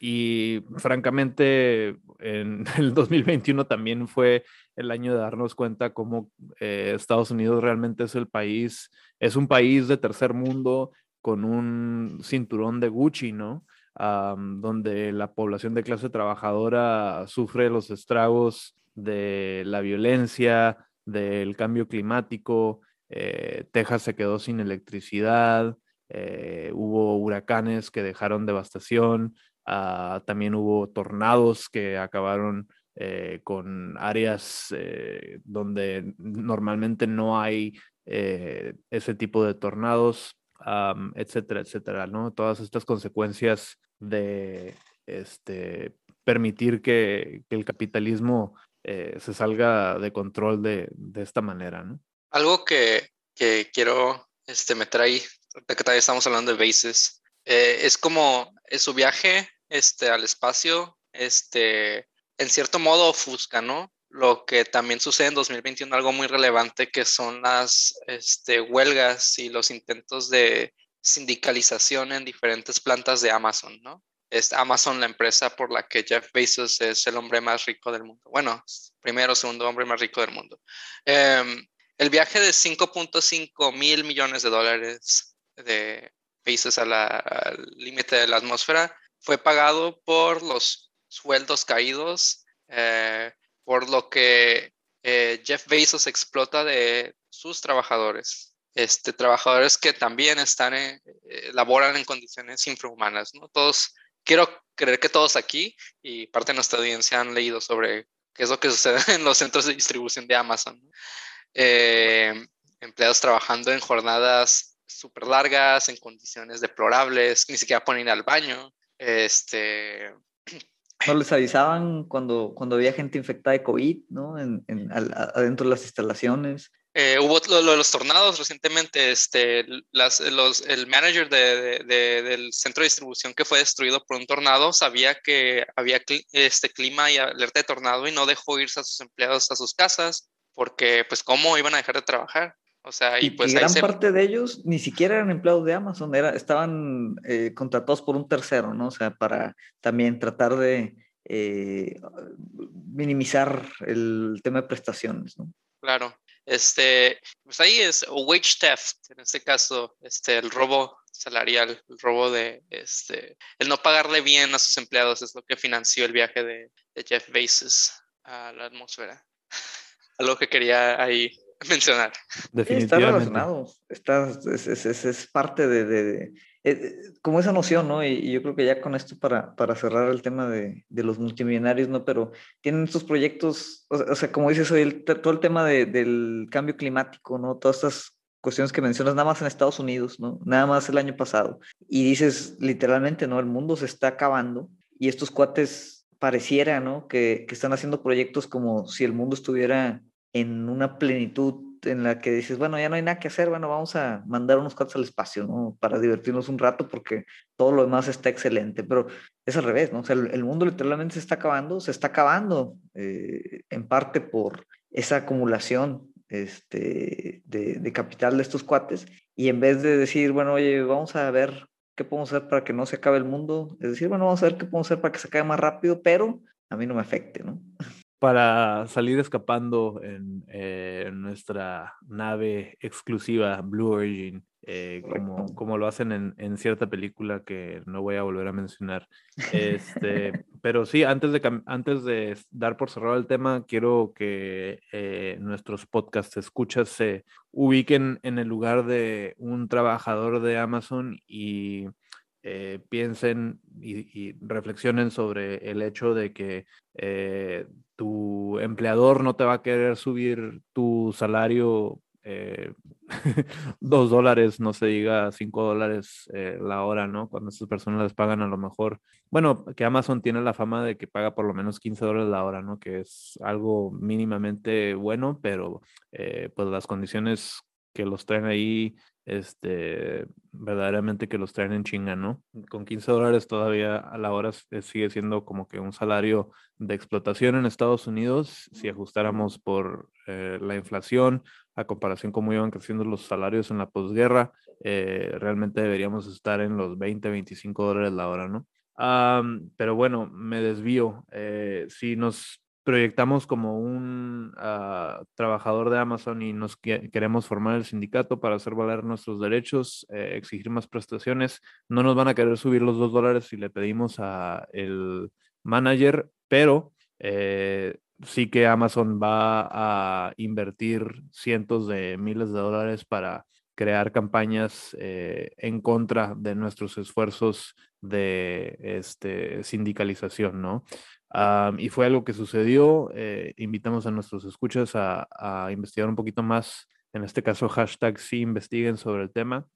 [SPEAKER 4] y francamente en <laughs> el 2021 también fue el año de darnos cuenta cómo eh, Estados Unidos realmente es el país, es un país de tercer mundo con un cinturón de Gucci, ¿no? Um, donde la población de clase trabajadora sufre los estragos de la violencia, del cambio climático, eh, Texas se quedó sin electricidad, eh, hubo huracanes que dejaron devastación, Ah, también hubo tornados que acabaron eh, con áreas donde normalmente no hay ese tipo de tornados, etcétera, etcétera, ¿no? Todas estas consecuencias de este, permitir que el capitalismo eh, se salga de control de, de esta manera, ¿no?
[SPEAKER 5] Algo que, que quiero este, meter ahí, que todavía estamos hablando de bases, eh, es como eh, su viaje este, al espacio, este, en cierto modo ofusca, ¿no? Lo que también sucede en 2021, algo muy relevante, que son las este, huelgas y los intentos de sindicalización en diferentes plantas de Amazon, ¿no? Es Amazon la empresa por la que Jeff Bezos es el hombre más rico del mundo. Bueno, primero segundo hombre más rico del mundo. Em, el viaje de 5.5 mil millones de dólares de Bezos a la- al límite de la atmósfera fue pagado por los sueldos caídos, eh, por lo que eh, Jeff Bezos explota de sus trabajadores. Este, trabajadores que también están en- eh, laboran en condiciones infrahumanas, ¿no? Todos, quiero creer que todos aquí y parte de nuestra audiencia han leído sobre qué es lo que <laughs> sucede en los centros de distribución de Amazon. Eh, empleados trabajando en jornadas súper largas, en condiciones deplorables, ni siquiera ir al baño. Este, <clears throat>
[SPEAKER 6] No les avisaban cuando, cuando había gente infectada de COVID, ¿no? En, en- al- adentro de las instalaciones.
[SPEAKER 5] Eh, hubo lo, lo de los tornados recientemente, este, las, los, el manager de, de- de- del centro de distribución que fue destruido por un tornado sabía que había cli- este clima y alerta de tornado y no dejó irse a sus empleados a sus casas porque pues cómo iban a dejar de trabajar. O sea, y,
[SPEAKER 6] Y,
[SPEAKER 5] pues ahí
[SPEAKER 6] gran
[SPEAKER 5] se-
[SPEAKER 6] parte de ellos ni siquiera eran empleados de Amazon, era, estaban eh, contratados por un tercero, ¿no? O sea, para también tratar de eh, minimizar el tema de prestaciones, ¿no?
[SPEAKER 5] Claro. Este, pues ahí es wage theft, en este caso, este, el robo salarial, el robo de, este, el no pagarle bien a sus empleados es lo que financió el viaje de, de Jeff Bezos a la atmósfera. <laughs> Algo que quería ahí mencionar.
[SPEAKER 6] Sí, Está
[SPEAKER 4] Definitivamente.
[SPEAKER 6] relacionado, está, es, es- es- es parte de, de- de- eh, como esa noción, ¿no? Y, y yo creo que ya con esto para, para cerrar el tema de, de los multimillonarios, ¿no? Pero tienen estos proyectos, o, o sea, como dices hoy, el todo el tema de- del cambio climático, ¿no? Todas estas cuestiones que mencionas nada más en Estados Unidos, ¿no? Nada más el año pasado. Y dices literalmente, ¿no? El mundo se está acabando y estos cuates pareciera, ¿no? Que, que están haciendo proyectos como si el mundo estuviera en una plenitud en la que dices, bueno, ya no hay nada que hacer, bueno, vamos a mandar unos cuantos al espacio, ¿no? Para divertirnos un rato porque todo lo demás está excelente, pero es al revés, ¿no? O sea, el, el mundo literalmente se está acabando, se está acabando eh, en parte por esa acumulación este, de, de capital de estos cuates y en vez de decir, bueno, oye, vamos a ver qué podemos hacer para que no se acabe el mundo, es decir, bueno, vamos a ver qué podemos hacer para que se acabe más rápido, pero a mí no me afecte, ¿no?
[SPEAKER 4] Para salir escapando en, eh, en nuestra nave exclusiva Blue Origin, eh, como, como lo hacen en, en cierta película que no voy a volver a mencionar. Este, <laughs> pero sí, antes de, antes de dar por cerrado el tema, quiero que eh, nuestros podcast escuchas se ubiquen en el lugar de un trabajador de Amazon y eh, piensen y, y reflexionen sobre el hecho de que eh, tu empleador no te va a querer subir tu salario eh, <laughs> dos dólares, no se diga cinco dólares eh, la hora, ¿no? Cuando estas personas les pagan a lo mejor, bueno, que Amazon tiene la fama de que paga por lo menos 15 dólares la hora, ¿no? Que es algo mínimamente bueno, pero eh, pues las condiciones que los traen ahí, este, verdaderamente que los traen en chinga, ¿no? Con 15 dólares todavía a la hora sigue siendo como que un salario de explotación en Estados Unidos, si ajustáramos por eh, la inflación, a comparación cómo iban creciendo los salarios en la posguerra, eh, realmente deberíamos estar en los 20, 25 dólares la hora, ¿no? Am, pero bueno, me desvío. eh, si nos proyectamos como un ah, trabajador de Amazon y nos que- queremos formar el sindicato para hacer valer nuestros derechos, eh, exigir más prestaciones, no nos van a querer subir los dos dólares si le pedimos a el manager, pero eh, sí que Amazon va a invertir cientos de miles de dólares para crear campañas eh, en contra de nuestros esfuerzos de este, sindicalización, ¿no? Am, y fue algo que sucedió. eh, invitamos a nuestros escuchas a, a investigar un poquito más, en este caso, hashtag sí investiguen sobre el tema.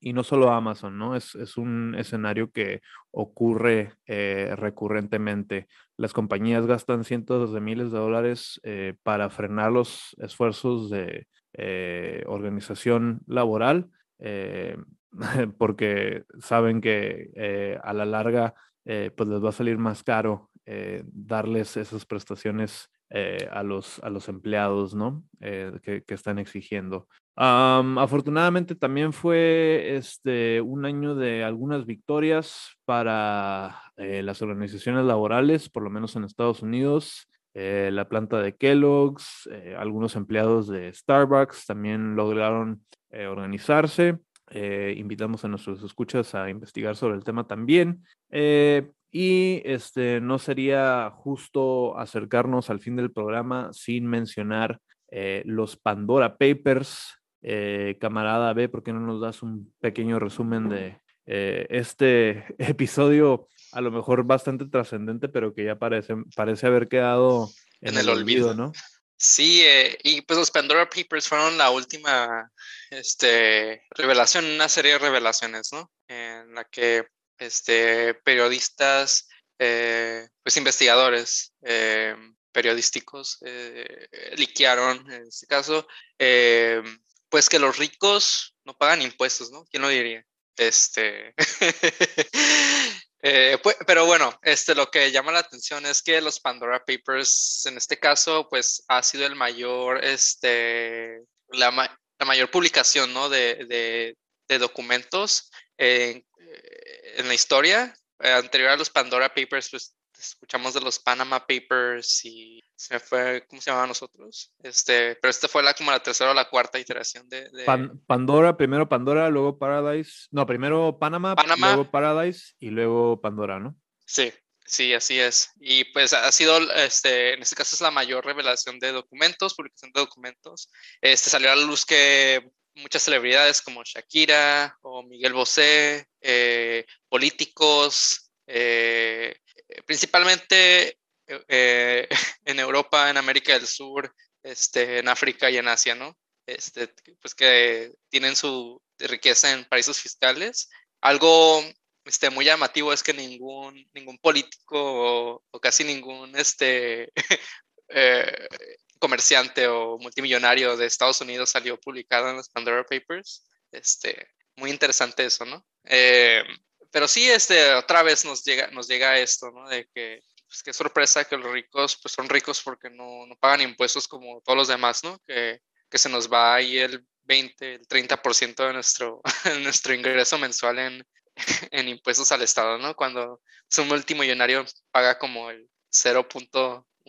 [SPEAKER 4] Y no solo Amazon, ¿no? Es, es un escenario que ocurre eh, recurrentemente. Las compañías gastan cientos de miles de dólares eh, para frenar los esfuerzos de eh, organización laboral, eh, <laughs> porque saben que eh, a la larga eh, pues les va a salir más caro eh, darles esas prestaciones eh, a, los, a los empleados, ¿no? Eh, que, que están exigiendo. Am, afortunadamente también fue este, un año de algunas victorias para eh, las organizaciones laborales, por lo menos en Estados Unidos. Eh, la planta de Kellogg's, eh, algunos empleados de Starbucks también lograron eh, organizarse. Eh, invitamos a nuestros escuchas a investigar sobre el tema también. Y este, no sería justo acercarnos al fin del programa sin mencionar eh, los Pandora Papers. Eh, camarada B, ¿por qué no nos das un pequeño resumen de eh, este <laughs> episodio, a lo mejor bastante trascendente, pero que ya parece, parece haber quedado en, el, olvido, ¿no?
[SPEAKER 5] Sí, eh, y pues los Pandora Papers fueron la última este, revelación, una serie de revelaciones, ¿no? En la que este, periodistas, eh, pues investigadores eh, periodísticos eh, liquearon, en este caso, pues que los ricos no pagan impuestos, ¿no? ¿Quién lo diría? Este, <laughs> pues, pero bueno, este, lo que llama la atención es que los Pandora Papers, en este caso, pues ha sido el mayor, este, la, la mayor publicación, ¿no? De, de documentos en, eh, en la historia. Eh, anterior a los Pandora Papers, pues escuchamos de los Panama Papers y se me fue, ¿cómo se llamaban nosotros? Este, pero esta fue la, como la tercera o la cuarta iteración de, de-
[SPEAKER 4] Pan- Pandora, primero Pandora, luego Paradise. No, primero Panamá,
[SPEAKER 5] Panamá.
[SPEAKER 4] luego Paradise y luego Pandora, ¿no?
[SPEAKER 5] Sí, sí, así es. Y pues ha sido, este, en este caso es la mayor revelación de documentos, publicación de documentos. Este salió a la luz que muchas celebridades como Shakira o Miguel Bosé, eh, políticos, eh, principalmente eh, <laughs> en Europa, en América del Sur, este, en África y en Asia, ¿no? Este, pues que tienen su riqueza en paraísos fiscales. Algo este, muy llamativo es que ningún, ningún político o, casi ningún este, <laughs> comerciante o multimillonario de Estados Unidos salió publicado en los Pandora Papers. Este, muy interesante eso, ¿no? Eh, pero sí, este, otra vez nos llega, nos llega esto, ¿no? De que, pues qué sorpresa que los ricos, pues son ricos porque no, no pagan impuestos como todos los demás, ¿no? Que, que se nos va ahí el 20, el 30% de nuestro, <laughs> nuestro ingreso mensual en, <laughs> en impuestos al Estado, ¿no? Cuando es un multimillonario paga como el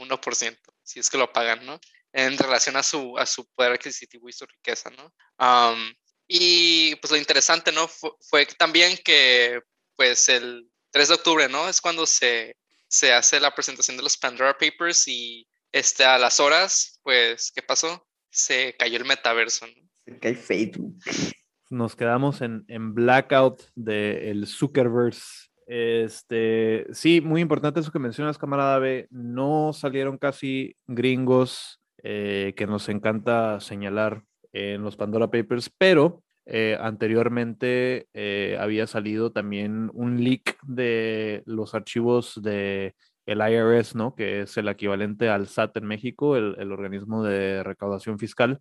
[SPEAKER 5] 0.1%, si es que lo pagan, ¿no? En relación a su, a su poder adquisitivo y su riqueza, ¿no? Am, y pues lo interesante, ¿no? Fu- Fue, también que, pues el 3 de octubre, ¿no? Es cuando se, se hace la presentación de los Pandora Papers y este, a las horas, pues, ¿qué pasó? Se cayó el metaverso, ¿no?
[SPEAKER 6] Se cae Facebook.
[SPEAKER 4] Nos quedamos en, en blackout del Zuckerverse. Este, sí, muy importante eso que mencionas, camarada B. No salieron casi gringos eh, que nos encanta señalar en los Pandora Papers, pero eh, anteriormente eh, había salido también un leak de los archivos de el IRS, ¿no? Que es el equivalente al SAT en México, el, el organismo de recaudación fiscal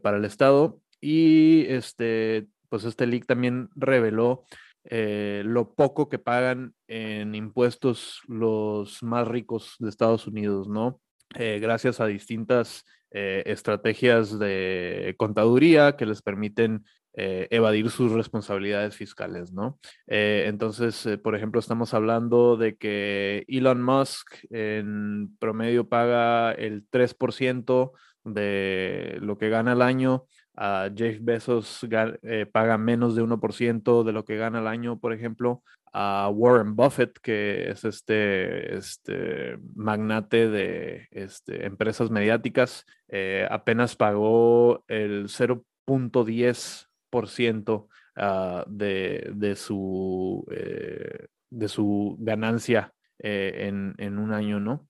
[SPEAKER 4] para el Estado. Y este, pues este leak también reveló eh, lo poco que pagan en impuestos los más ricos de Estados Unidos, ¿no? Eh, gracias a distintas eh, estrategias de contaduría que les permiten eh, evadir sus responsabilidades fiscales, ¿no? Eh, entonces, por ejemplo, estamos hablando de que Elon Musk en promedio paga el 3% de lo que gana al año. Jeff Bezos eh, paga menos de 1% de lo que gana al año, por ejemplo. A Warren Buffett, que es este, este magnate de este, empresas mediáticas, eh, apenas pagó el 0.10% 10% ah, de, de su, eh, de su ganancia en, en un año, ¿no?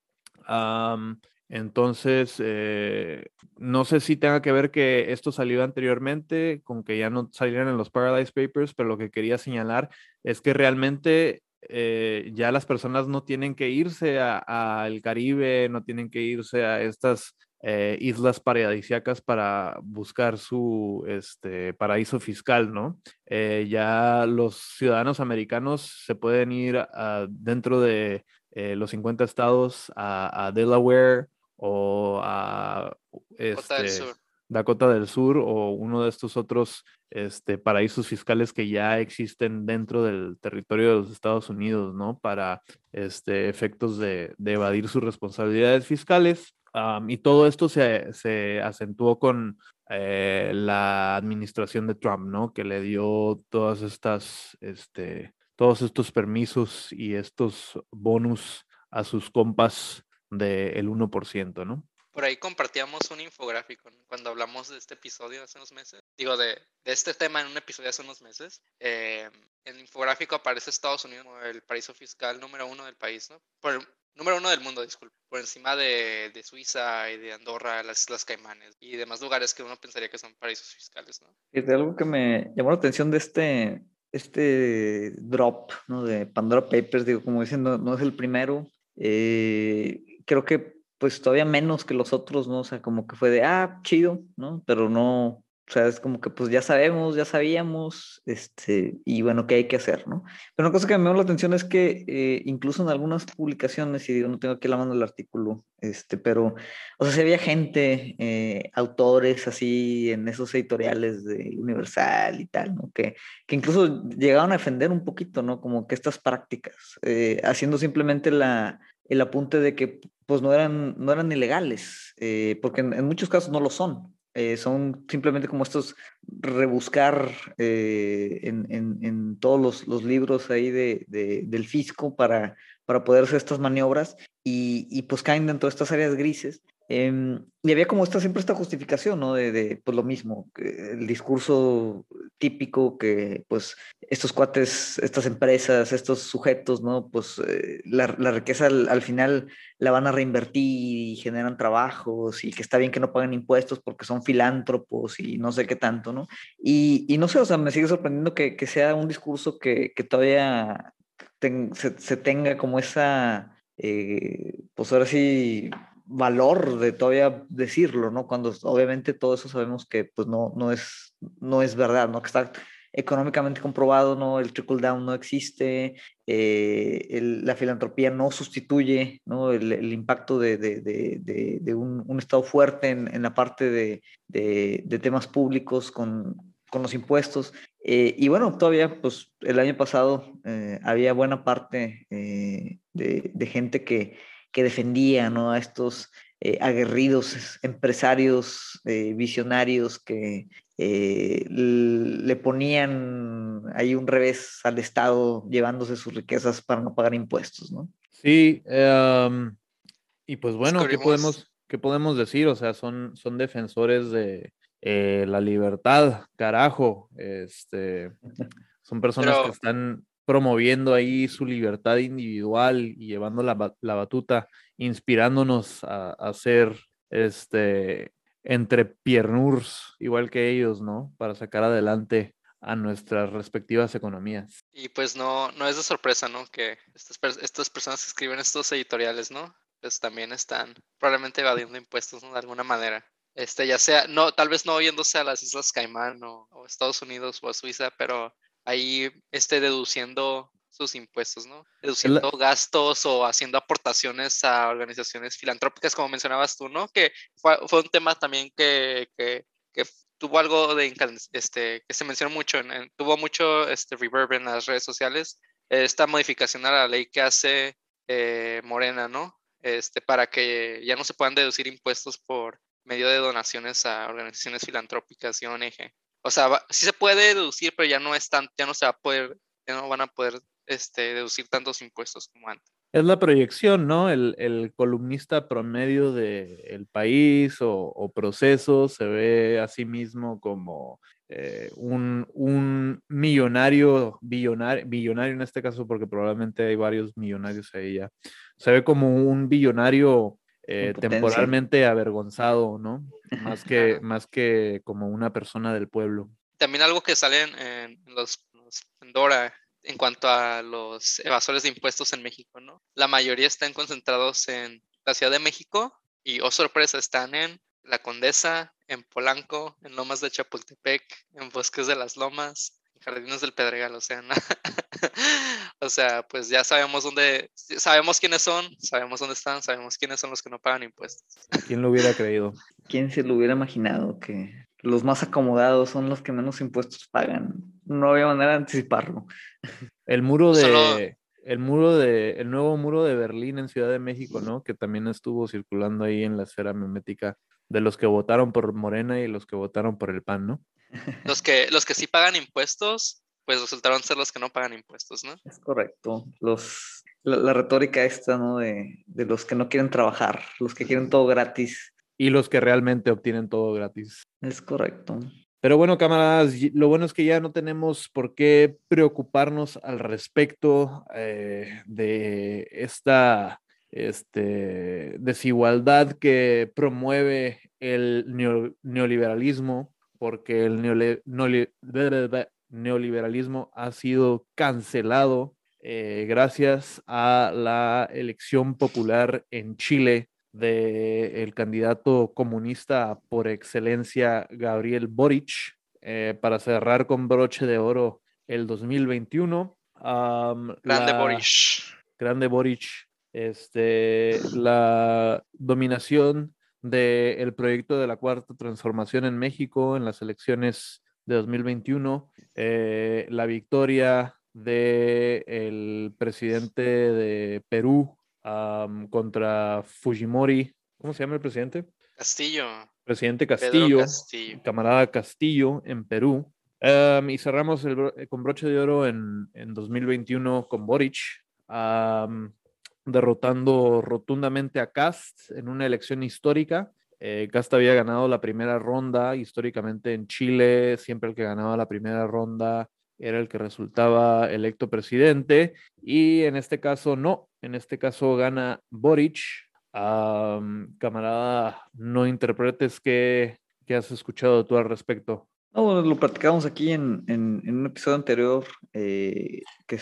[SPEAKER 4] Entonces, eh, no sé si tenga que ver que esto salió anteriormente, con que ya no salieran en los Paradise Papers, pero lo que quería señalar es que realmente eh, ya las personas no tienen que irse al Caribe, no tienen que irse a estas eh, islas paradisíacas para buscar su este, paraíso fiscal, ¿no? Ya los ciudadanos americanos se pueden ir a- dentro de los 50 estados a Delaware o a
[SPEAKER 5] Dakota del
[SPEAKER 4] este,
[SPEAKER 5] Sur.
[SPEAKER 4] Dakota del Sur o uno de estos otros este, paraísos fiscales que ya existen dentro del territorio de los Estados Unidos, ¿no? Para este, efectos de, de evadir sus responsabilidades fiscales. Am, y todo esto se, se acentuó con eh, la administración de Trump, ¿no? Que le dio todas estas, este, todos estos permisos y estos bonus a sus compas del 1%, ¿no?
[SPEAKER 5] Por ahí compartíamos un infográfico ¿no? cuando hablamos de este episodio hace unos meses. Digo, de, de este tema en un episodio hace unos meses. Eh, en el infográfico aparece Estados Unidos como el paraíso fiscal número uno del país, ¿no? Por número uno del mundo, disculpe. Por encima de, de Suiza y de Andorra, las Islas Caimanes y demás lugares que uno pensaría que son paraísos fiscales, ¿no?
[SPEAKER 6] Es de algo que me llamó la atención de este, este drop, ¿no? De Pandora Papers, digo, como dicen, no, no es el primero. Eh, creo que pues todavía menos que los otros, ¿no? O sea, como que fue de, ah, chido, ¿no? Pero no, o sea, es como que pues ya sabemos, ya sabíamos, este, y bueno, ¿qué hay que hacer, no? Pero una cosa que me llamó la atención es que eh, incluso en algunas publicaciones, y digo, no tengo aquí la mano el artículo, este, pero, o sea, si había gente, eh, autores así en esos editoriales de Universal y tal, ¿no? Que, que incluso llegaban a defender un poquito, ¿no? Como que estas prácticas, eh, haciendo simplemente la, el apunte de que pues no eran, no eran ilegales, eh, porque en, muchos casos no lo son. eh, son simplemente como estos rebuscar eh, en, en- en todos los, los libros ahí de, de- del fisco para, para poder hacer estas maniobras y, y, pues caen dentro de estas áreas grises. Em, y había como esta, siempre esta justificación, ¿no? De, pues lo mismo, el discurso típico que pues estos cuates, estas empresas, estos sujetos, ¿no? Pues eh, la, riqueza al, al final la van a reinvertir y generan trabajos y que está bien que no paguen impuestos porque son filántropos y no sé qué tanto, ¿no? Y, y no sé, o sea, me sigue sorprendiendo que, que sea un discurso que, que todavía se, se tenga como esa, eh, pues ahora sí, valor de todavía decirlo, ¿no? Cuando obviamente todo eso sabemos que pues no, no, es, no es verdad, ¿no? Que está económicamente comprobado, ¿no? El trickle down no existe, eh, el- la filantropía no sustituye, ¿no? El, el impacto de, de- de- de- un, un Estado fuerte en, en la parte de, temas públicos con, con los impuestos. Eh, y bueno, todavía, pues el año pasado eh, había buena parte eh, de gente que, que defendía, ¿no? A estos eh, aguerridos empresarios eh, visionarios que eh, le ponían ahí un revés al Estado llevándose sus riquezas para no pagar impuestos, ¿no?
[SPEAKER 4] Sí, em, y pues bueno, ¿qué podemos, qué podemos decir? O sea, son, son defensores de eh, la libertad, carajo. Este, son personas que están promoviendo ahí su libertad individual y llevando la, la batuta, inspirándonos a, a ser este, entre piernurs, igual que ellos, ¿no? Para sacar adelante a nuestras respectivas economías.
[SPEAKER 5] Y pues no, no es de sorpresa, ¿no? Que estas, estas personas que escriben estos editoriales, ¿no? Pues también están probablemente evadiendo impuestos, ¿no? De alguna manera. Este, ya sea, no, tal vez no yéndose a las Islas Caimán o, o Estados Unidos o a Suiza, pero ahí este, deduciendo sus impuestos, ¿no? Deduciendo gastos o haciendo aportaciones a organizaciones filantrópicas, como mencionabas tú, ¿no? Que fue, fue un tema también que, que, que tuvo algo de este que se mencionó mucho en, en- tuvo mucho este reverb en las redes sociales esta modificación a la ley que hace eh, Morena no este para que ya no se puedan deducir impuestos por medio de donaciones a organizaciones filantrópicas y ONG o sea sí se puede deducir pero ya no es tan ya no se va a poder ya no van a poder este deducir tantos impuestos como antes
[SPEAKER 4] Es la proyección, ¿no? El, columnista promedio del país o, o proceso se ve a sí mismo como eh, un, un millonario, billonario, billonario en este caso, porque probablemente hay varios millonarios ahí ya. Se ve como un billonario eh, temporalmente avergonzado, ¿no? Más <laughs> que, más que como una persona del pueblo.
[SPEAKER 5] También algo que sale en, en los, los- en Dora en cuanto a los evasores de impuestos en México, ¿no? La mayoría están concentrados en la Ciudad de México y, oh sorpresa, están en La Condesa, en Polanco, en Lomas de Chapultepec, en Bosques de las Lomas, Jardines del Pedregal, o sea, ¿no? <laughs> o sea, pues ya sabemos dónde, sabemos quiénes son, sabemos dónde están, sabemos quiénes son los que no pagan impuestos.
[SPEAKER 4] ¿Quién lo hubiera creído?
[SPEAKER 6] ¿Quién se lo hubiera imaginado que los más acomodados son los que menos impuestos pagan? No había manera de anticiparlo. <laughs>
[SPEAKER 4] El muro de,
[SPEAKER 5] Solo-
[SPEAKER 4] el muro de, el nuevo muro de Berlín en Ciudad de México, ¿no? Que también estuvo circulando ahí en la esfera memética de los que votaron por Morena y los que votaron por el PAN, ¿no?
[SPEAKER 5] Los que, los que sí pagan impuestos, pues resultaron ser los que no pagan impuestos, ¿no?
[SPEAKER 6] Es correcto. Los, la, la retórica esta, ¿no? De, de los que no quieren trabajar, los que quieren todo gratis.
[SPEAKER 4] Y los que realmente obtienen todo gratis.
[SPEAKER 6] Es correcto.
[SPEAKER 4] Pero bueno, camaradas, lo bueno es que ya no tenemos por qué preocuparnos al respecto eh, de esta este, desigualdad que promueve el neo- neoliberalismo, porque el neoliberalismo ha sido cancelado eh, gracias a la elección popular en Chile del candidato comunista por excelencia, Gabriel Boric, eh, para cerrar con broche de oro el 2021. Am,
[SPEAKER 5] Grande
[SPEAKER 4] la-
[SPEAKER 5] Boris.
[SPEAKER 4] Grande Boric, este, la dominación del proyecto de la cuarta transformación en México en las elecciones de 2021, eh, la victoria del presidente de Perú contra Fujimori, ¿cómo se llama el presidente?
[SPEAKER 5] Castillo.
[SPEAKER 4] Presidente Castillo,
[SPEAKER 5] Castillo.
[SPEAKER 4] camarada Castillo en Perú. Y cerramos el con broche de oro en, en 2021 con Boric, derrotando rotundamente a Cast en una elección histórica. Eh, Cast había ganado la primera ronda históricamente en Chile, siempre el que ganaba la primera ronda era el que resultaba electo presidente y en este caso no, en este caso gana Boric. Am, camarada, no interpretes qué, qué has escuchado tú al respecto.
[SPEAKER 6] No, lo platicamos aquí en, en- un episodio anterior, eh, que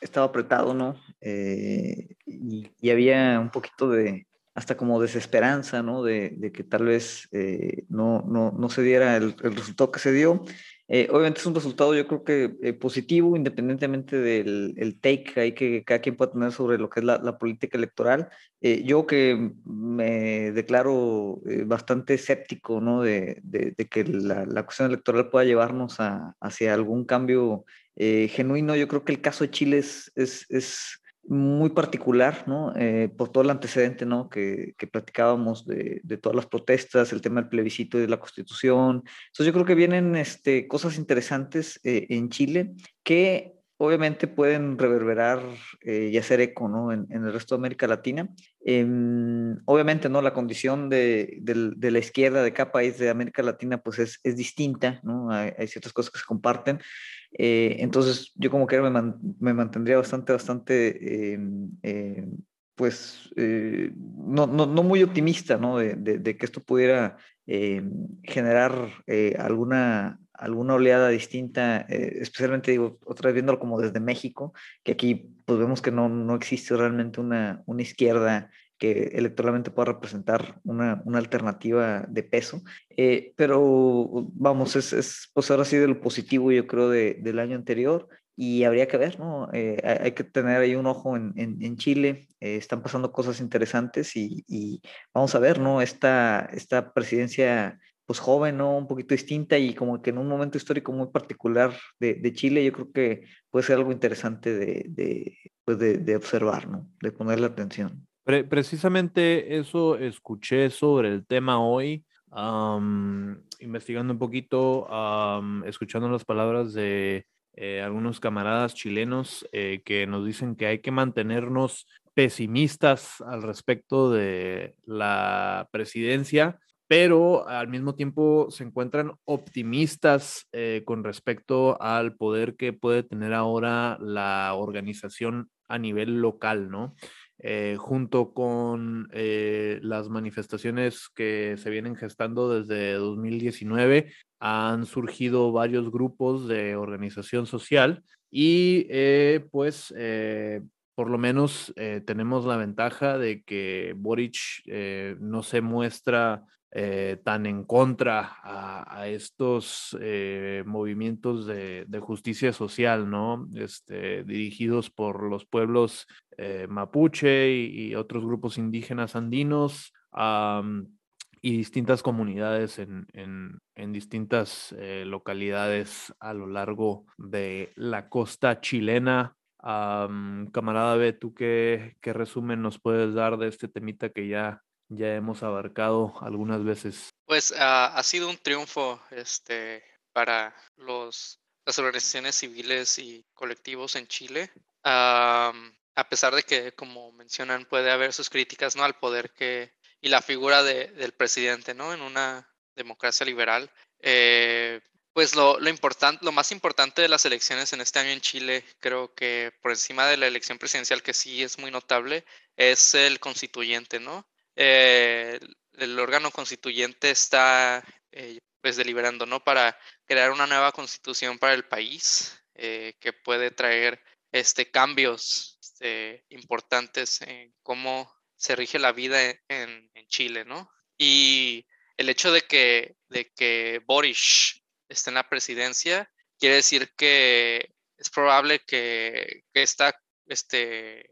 [SPEAKER 6] estaba apretado, ¿no? Eh, y, y había un poquito de, hasta como desesperanza, ¿no? De, de que tal vez eh, no, no, no se diera el, el resultado que se dio. Eh, obviamente es un resultado yo creo que eh, positivo, independientemente del el take ahí que cada quien pueda tener sobre lo que es la, la política electoral. Eh, yo que me declaro eh, bastante escéptico ¿no? de, de- de que la, la cuestión electoral pueda llevarnos a, hacia algún cambio eh, genuino, yo creo que el caso de Chile es, es, es muy particular, ¿no? Eh, por todo el antecedente, ¿no? Que, que platicábamos de, de todas las protestas, el tema del plebiscito y de la constitución. Entonces yo creo que vienen este, cosas interesantes eh, en Chile que obviamente pueden reverberar eh, y hacer eco ¿no? en, en el resto de América Latina. Em, obviamente, ¿no? La condición de, del- de la izquierda de cada país de América Latina pues es, es distinta, ¿no? Hay, hay ciertas cosas que se comparten. Eh, entonces, yo como que me, me mantendría bastante, bastante, em, em, pues, eh, no, no, no muy optimista, ¿no? De, de- de que esto pudiera em, generar eh, alguna, alguna oleada distinta, eh, especialmente, digo, otra vez viéndolo como desde México, que aquí pues vemos que no, no existe realmente una, una izquierda que electoralmente pueda representar una, una alternativa de peso. Eh, pero vamos, es, es pues ahora sí de lo positivo, yo creo, de- del año anterior. Y habría que ver, ¿no? Eh, hay, que tener ahí un ojo en, en- en Chile. eh, están pasando cosas interesantes y, y vamos a ver, ¿no? Esta, esta presidencia, pues joven, ¿no? Un poquito distinta y como que en un momento histórico muy particular de, de Chile, yo creo que puede ser algo interesante de, de, pues de, de observar, ¿no? De ponerle atención.
[SPEAKER 4] Pre- precisamente eso escuché sobre el tema hoy, am, investigando un poquito, escuchando las palabras de eh, algunos camaradas chilenos eh, que nos dicen que hay que mantenernos pesimistas al respecto de la presidencia, pero al mismo tiempo se encuentran optimistas eh, con respecto al poder que puede tener ahora la organización a nivel local, ¿no? Eh, junto con eh, las manifestaciones que se vienen gestando desde 2019, han surgido varios grupos de organización social y eh, pues por lo menos tenemos la ventaja de que Boric no se muestra eh, tan en contra a, estos eh, movimientos de, justicia social, ¿no? Este, dirigidos por los pueblos eh, mapuche y, otros grupos indígenas andinos. y distintas comunidades en, en- distintas localidades a lo largo de la costa chilena. Am, camarada B, ¿tú qué, qué resumen nos puedes dar de este temita que ya, ya hemos abarcado algunas veces?
[SPEAKER 5] Pues ah, ha sido un triunfo este, para los, las organizaciones civiles y colectivos en Chile. A pesar de que, como mencionan, puede haber sus críticas ¿no? al poder que, y la figura de- del presidente ¿no? en una democracia liberal. eh, pues lo, lo, lo más importante de las elecciones en este año en Chile, creo que por encima de la elección presidencial, que sí es muy notable, es el constituyente, ¿no? Eh, el órgano constituyente está eh, pues deliberando, ¿no? Para crear una nueva constitución para el país eh, que puede traer este, cambios este, importantes en cómo se rige la vida en, en- Chile, ¿no? Y el hecho de que, de que Boris esté en la presidencia quiere decir que es probable que, que esta este,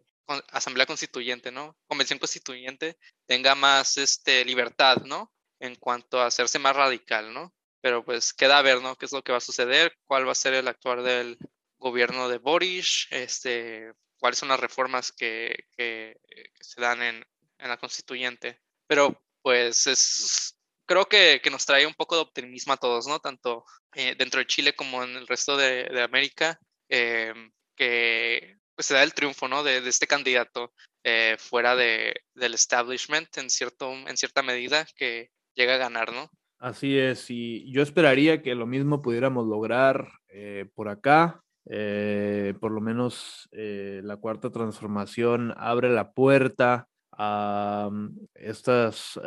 [SPEAKER 5] asamblea constituyente, ¿no? Convención constituyente tenga más este, libertad, ¿no? En cuanto a hacerse más radical, ¿no? Pero pues queda a ver, ¿no? ¿Qué es lo que va a suceder? ¿Cuál va a ser el actuar del gobierno de Boris? Este, ¿Cuáles son las reformas que, se dan en, la constituyente? Pero pues es, creo que, que nos trae un poco de optimismo a todos, ¿no? Tanto eh, dentro de Chile como en el resto de, de América, eh, que pues, se da el triunfo, ¿no? De, este candidato eh, fuera de, del establishment en, cierto, en cierta medida que llega a ganar, ¿no?
[SPEAKER 4] Así es, y yo esperaría que lo mismo pudiéramos lograr eh, por acá. eh, por lo menos la cuarta transformación abre la puerta a mm, estas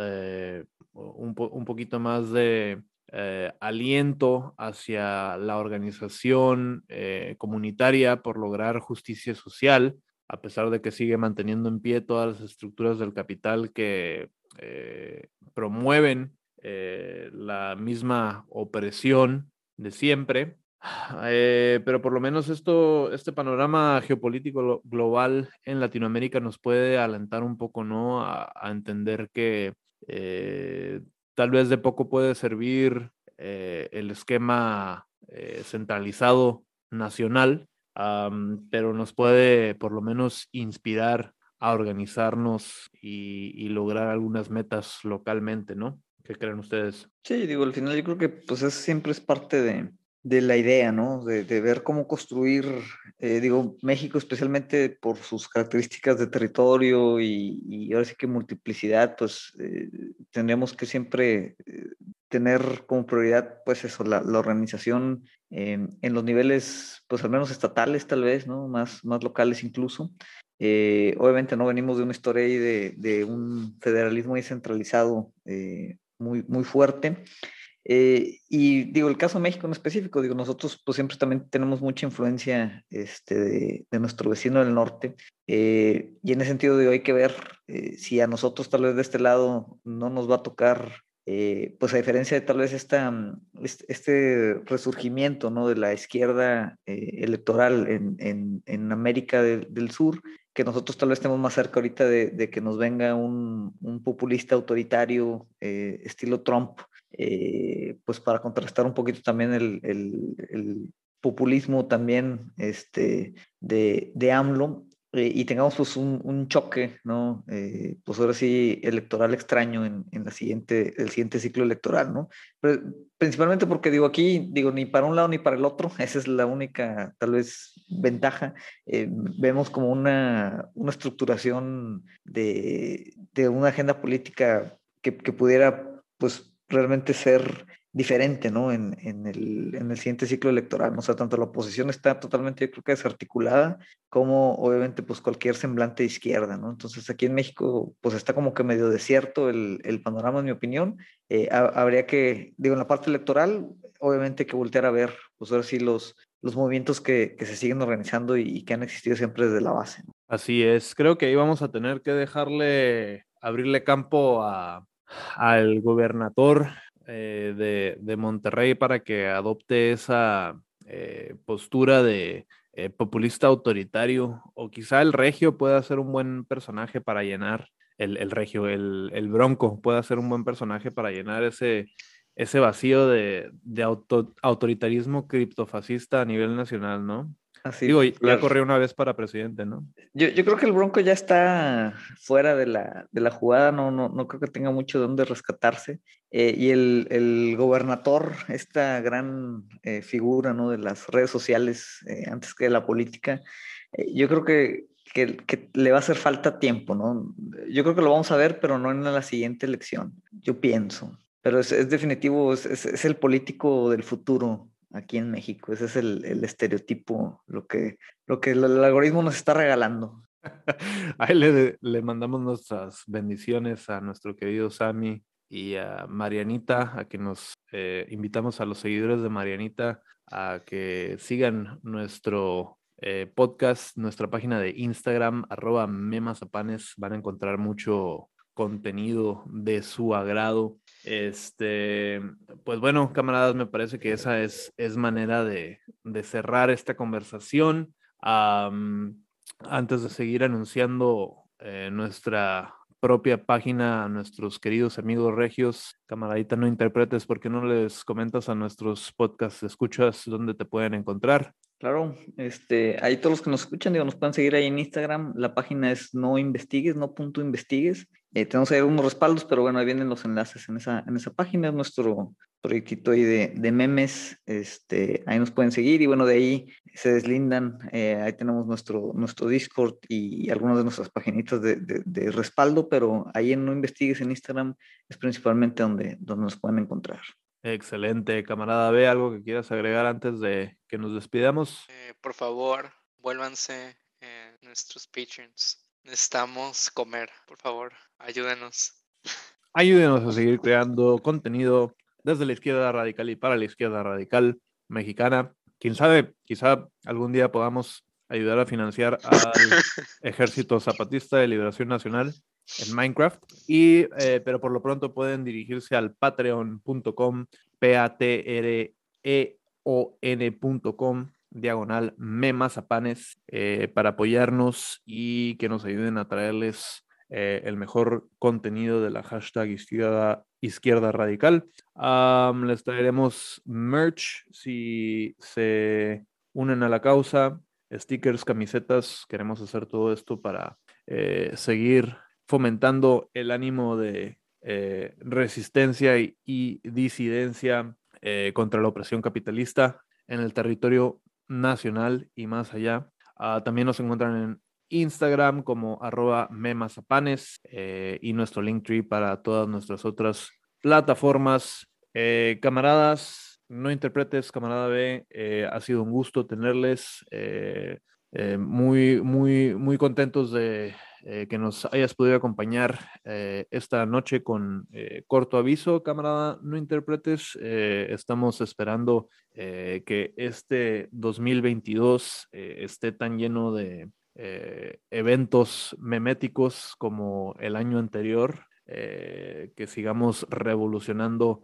[SPEAKER 4] un poquito más de eh, aliento hacia la organización eh, comunitaria por lograr justicia social, a pesar de que sigue manteniendo en pie todas las estructuras del capital que eh, promueven la misma opresión de siempre. Eh, pero por lo menos esto, este panorama geopolítico lo- global en Latinoamérica nos puede alentar un poco, ¿no? A, entender que tal vez de poco puede servir eh, el esquema eh, centralizado nacional, pero nos puede por lo menos inspirar a organizarnos y, lograr algunas metas localmente, ¿no? ¿Qué creen ustedes?
[SPEAKER 6] Sí, digo, al final yo creo que pues es, siempre es parte de, de la idea, ¿no? De, de ver cómo construir, eh, digo, México especialmente por sus características de territorio y, y ahora sí que multiplicidad, pues eh, que siempre eh, tener como prioridad, pues eso, la, la organización en, los niveles, pues al menos estatales tal vez, ¿no? Más, más locales incluso. Eh, obviamente no venimos de una historia ahí de, de un federalismo ahí centralizado eh, muy, muy fuerte. Eh, y digo, el caso de México en específico, digo, nosotros pues siempre también tenemos mucha influencia este, de, nuestro vecino del norte. eh, y en ese sentido, digo, hay que ver eh, si a nosotros tal vez de este lado no nos va a tocar, pues a diferencia de tal vez esta, mm, este, resurgimiento ¿no? de la izquierda electoral en, en, en América del, del Sur, que nosotros tal vez estemos más cerca ahorita de, de que nos venga un, un populista autoritario estilo Trump, eh, pues para contrastar un poquito también el, el- el populismo también este, de, de AMLO. eh, y tengamos pues un, un choque, ¿no? Eh, pues ahora sí, electoral extraño en, en la siguiente, el siguiente ciclo electoral, ¿no? Pero principalmente porque digo aquí, digo, ni para un lado ni para el otro, <laughs> esa es la única tal vez ventaja. Eh, vemos como una, una estructuración de, de una agenda política que, que pudiera pues realmente ser diferente, ¿no? En, en, el, en el siguiente ciclo electoral. O sea, tanto la oposición está totalmente, yo creo que desarticulada, como obviamente pues cualquier semblante de izquierda, ¿no? Entonces aquí en México pues está como que medio desierto el, el panorama, en mi opinión. Eh, ha- habría que, digo, en la parte electoral, obviamente que voltear a ver, pues ahora sí los, los movimientos que, que se siguen organizando y, y que han existido siempre desde la base, ¿no?
[SPEAKER 4] Así es, creo que ahí vamos a tener que dejarle, abrirle campo a, al gobernador eh, de, de Monterrey para que adopte esa eh, postura de eh, populista autoritario, o quizá el regio pueda ser un buen personaje para llenar, el, el regio, el, el bronco pueda ser un buen personaje para llenar ese, ese vacío de, de auto- autoritarismo criptofascista a nivel nacional, ¿no?
[SPEAKER 6] Así,
[SPEAKER 4] Digo, ya
[SPEAKER 6] claro.
[SPEAKER 4] corrió una vez para presidente, ¿no?
[SPEAKER 6] Yo, yo creo que el Bronco ya está fuera de la, de la jugada, no, no, no creo que tenga mucho de dónde rescatarse. Eh, y el, el gobernador, esta gran eh, figura ¿no? de las redes sociales, eh, antes que de la política, eh, yo creo que, que, que le va a hacer falta tiempo, ¿no? Yo creo que lo vamos a ver, pero no en la siguiente elección, yo pienso. Pero es, es definitivo, es, es, es el político del futuro aquí en México. Ese es el, el estereotipo, lo que, lo que el, algoritmo nos está regalando. <laughs>
[SPEAKER 4] Ahí le, le mandamos nuestras bendiciones a nuestro querido Sammy y a Marianita, a que nos eh, invitamos a los seguidores de Marianita a que sigan nuestro eh, podcast, nuestra página de Instagram, arroba memazapanes. Van a encontrar mucho contenido de su agrado. Este, pues bueno, camaradas, me parece que esa es, es manera de, de cerrar esta conversación. Antes de seguir anunciando eh, nuestra propia página a nuestros queridos amigos regios, camaradita, no interpretes, ¿por qué no les comentas a nuestros podcast escuchas dónde te pueden encontrar?
[SPEAKER 6] Claro, este, ahí todos los que nos escuchan, digo, nos pueden seguir ahí en Instagram. La página es no investigues, no punto investigues. Eh, tenemos ahí algunos respaldos, pero bueno, ahí vienen los enlaces en esa, en esa página. Es nuestro proyectito ahí de, de memes. Este, ahí nos pueden seguir y bueno, de ahí se deslindan. eh, ahí tenemos nuestro, nuestro Discord y algunas de nuestras paginitas de, de, de respaldo, pero ahí en no investigues en Instagram es principalmente donde, donde nos pueden encontrar.
[SPEAKER 4] Excelente, camarada B, algo que quieras agregar antes de que nos despidamos.
[SPEAKER 5] Eh, por favor, vuélvanse eh, nuestros patrons. Necesitamos comer, por favor, ayúdenos.
[SPEAKER 4] Ayúdenos a seguir creando contenido desde la izquierda radical y para la izquierda radical mexicana. Quién sabe, quizá algún día podamos ayudar a financiar al <laughs> Ejército Zapatista de Liberación Nacional en Minecraft. Y, eh, pero por lo pronto pueden dirigirse al patreon.com, p-a-t-r-e-o-n.com, diagonal memazapanes, eh, para apoyarnos y que nos ayuden a traerles eh, el mejor contenido de la hashtag izquierda, izquierda radical. Les traeremos merch si se unen a la causa, stickers, camisetas. Queremos hacer todo esto para eh, seguir fomentando el ánimo de eh, resistencia y, disidencia contra la opresión capitalista en el territorio nacional y más allá. Ah, también nos encuentran en Instagram como arroba memazapanes eh, y nuestro Linktree para todas nuestras otras plataformas. Eh, camaradas, no interpretes, camarada B, eh, ha sido un gusto tenerles. muy, muy, muy contentos de eh, que nos hayas podido acompañar eh, esta noche con eh, corto aviso, camarada, no interpretes. eh, estamos esperando que este 2022 eh, esté tan lleno de eventos meméticos como el año anterior, que sigamos revolucionando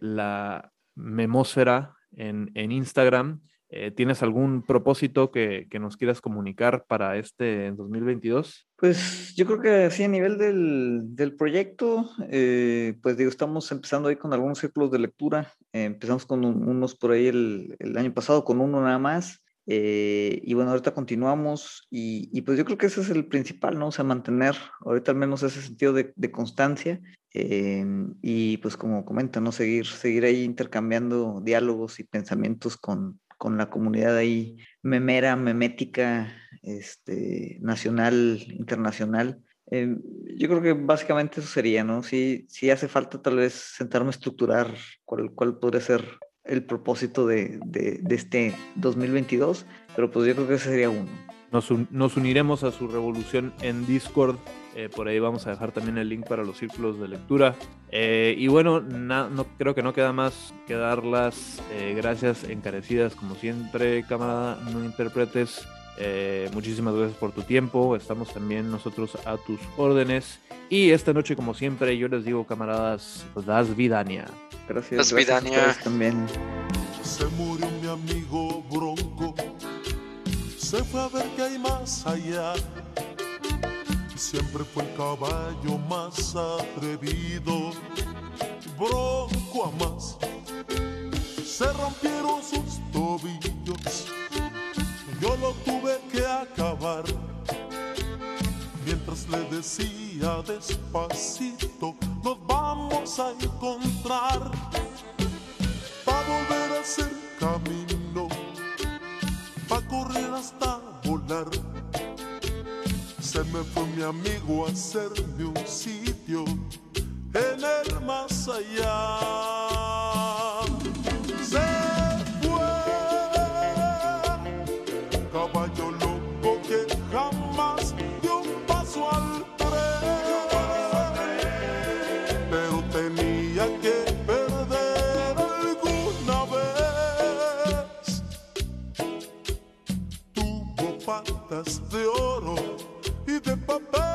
[SPEAKER 4] la memósfera en, en Instagram. Eh, ¿Tienes algún propósito que, que nos quieras comunicar para este 2022?
[SPEAKER 6] Pues yo creo que sí, a nivel del, del proyecto, eh, pues digo, estamos empezando ahí con algunos círculos de lectura. Eh, empezamos con un- unos por ahí el, el año pasado, con uno nada más. Eh, y bueno, ahorita continuamos y, y, pues yo creo que ese es el principal, ¿no? O sea, mantener ahorita al menos ese sentido de, de constancia eh, y pues como comenta, ¿no? Seguir, seguir ahí intercambiando diálogos y pensamientos con, con la comunidad ahí memera, memética, este, nacional, internacional. Eh, yo creo que básicamente eso sería, ¿no? Si, si hace falta tal vez sentarme a estructurar cuál, cuál podría ser el propósito de, de, de, este 2022, pero pues yo creo que ese sería uno.
[SPEAKER 4] Nos, un, nos uniremos a su revolución en Discord, eh, por ahí vamos a dejar también el link para los círculos de lectura. Eh, y bueno, na, no, creo que no queda más que dar las eh, gracias encarecidas, como siempre, camarada, no interpretes. muchísimas gracias por tu tiempo, estamos también nosotros a tus órdenes. Y esta noche, como siempre, yo les digo, camaradas, pues das vidania.
[SPEAKER 6] Gracias,
[SPEAKER 5] Das
[SPEAKER 6] gracias
[SPEAKER 5] vidania.
[SPEAKER 6] a ustedes también.
[SPEAKER 9] Se murió mi amigo Bronco, se fue a ver qué hay más allá. Siempre fue el caballo más atrevido, Bronco a más. Se rompieron sus tobillos, yo lo tuve que acabar. Mientras le decía despacito, nos vamos a encontrar pa' volver a hacer camino, pa' correr hasta volar. Se me fue mi amigo a hacerme un sitio en el más allá. De oro y de papel.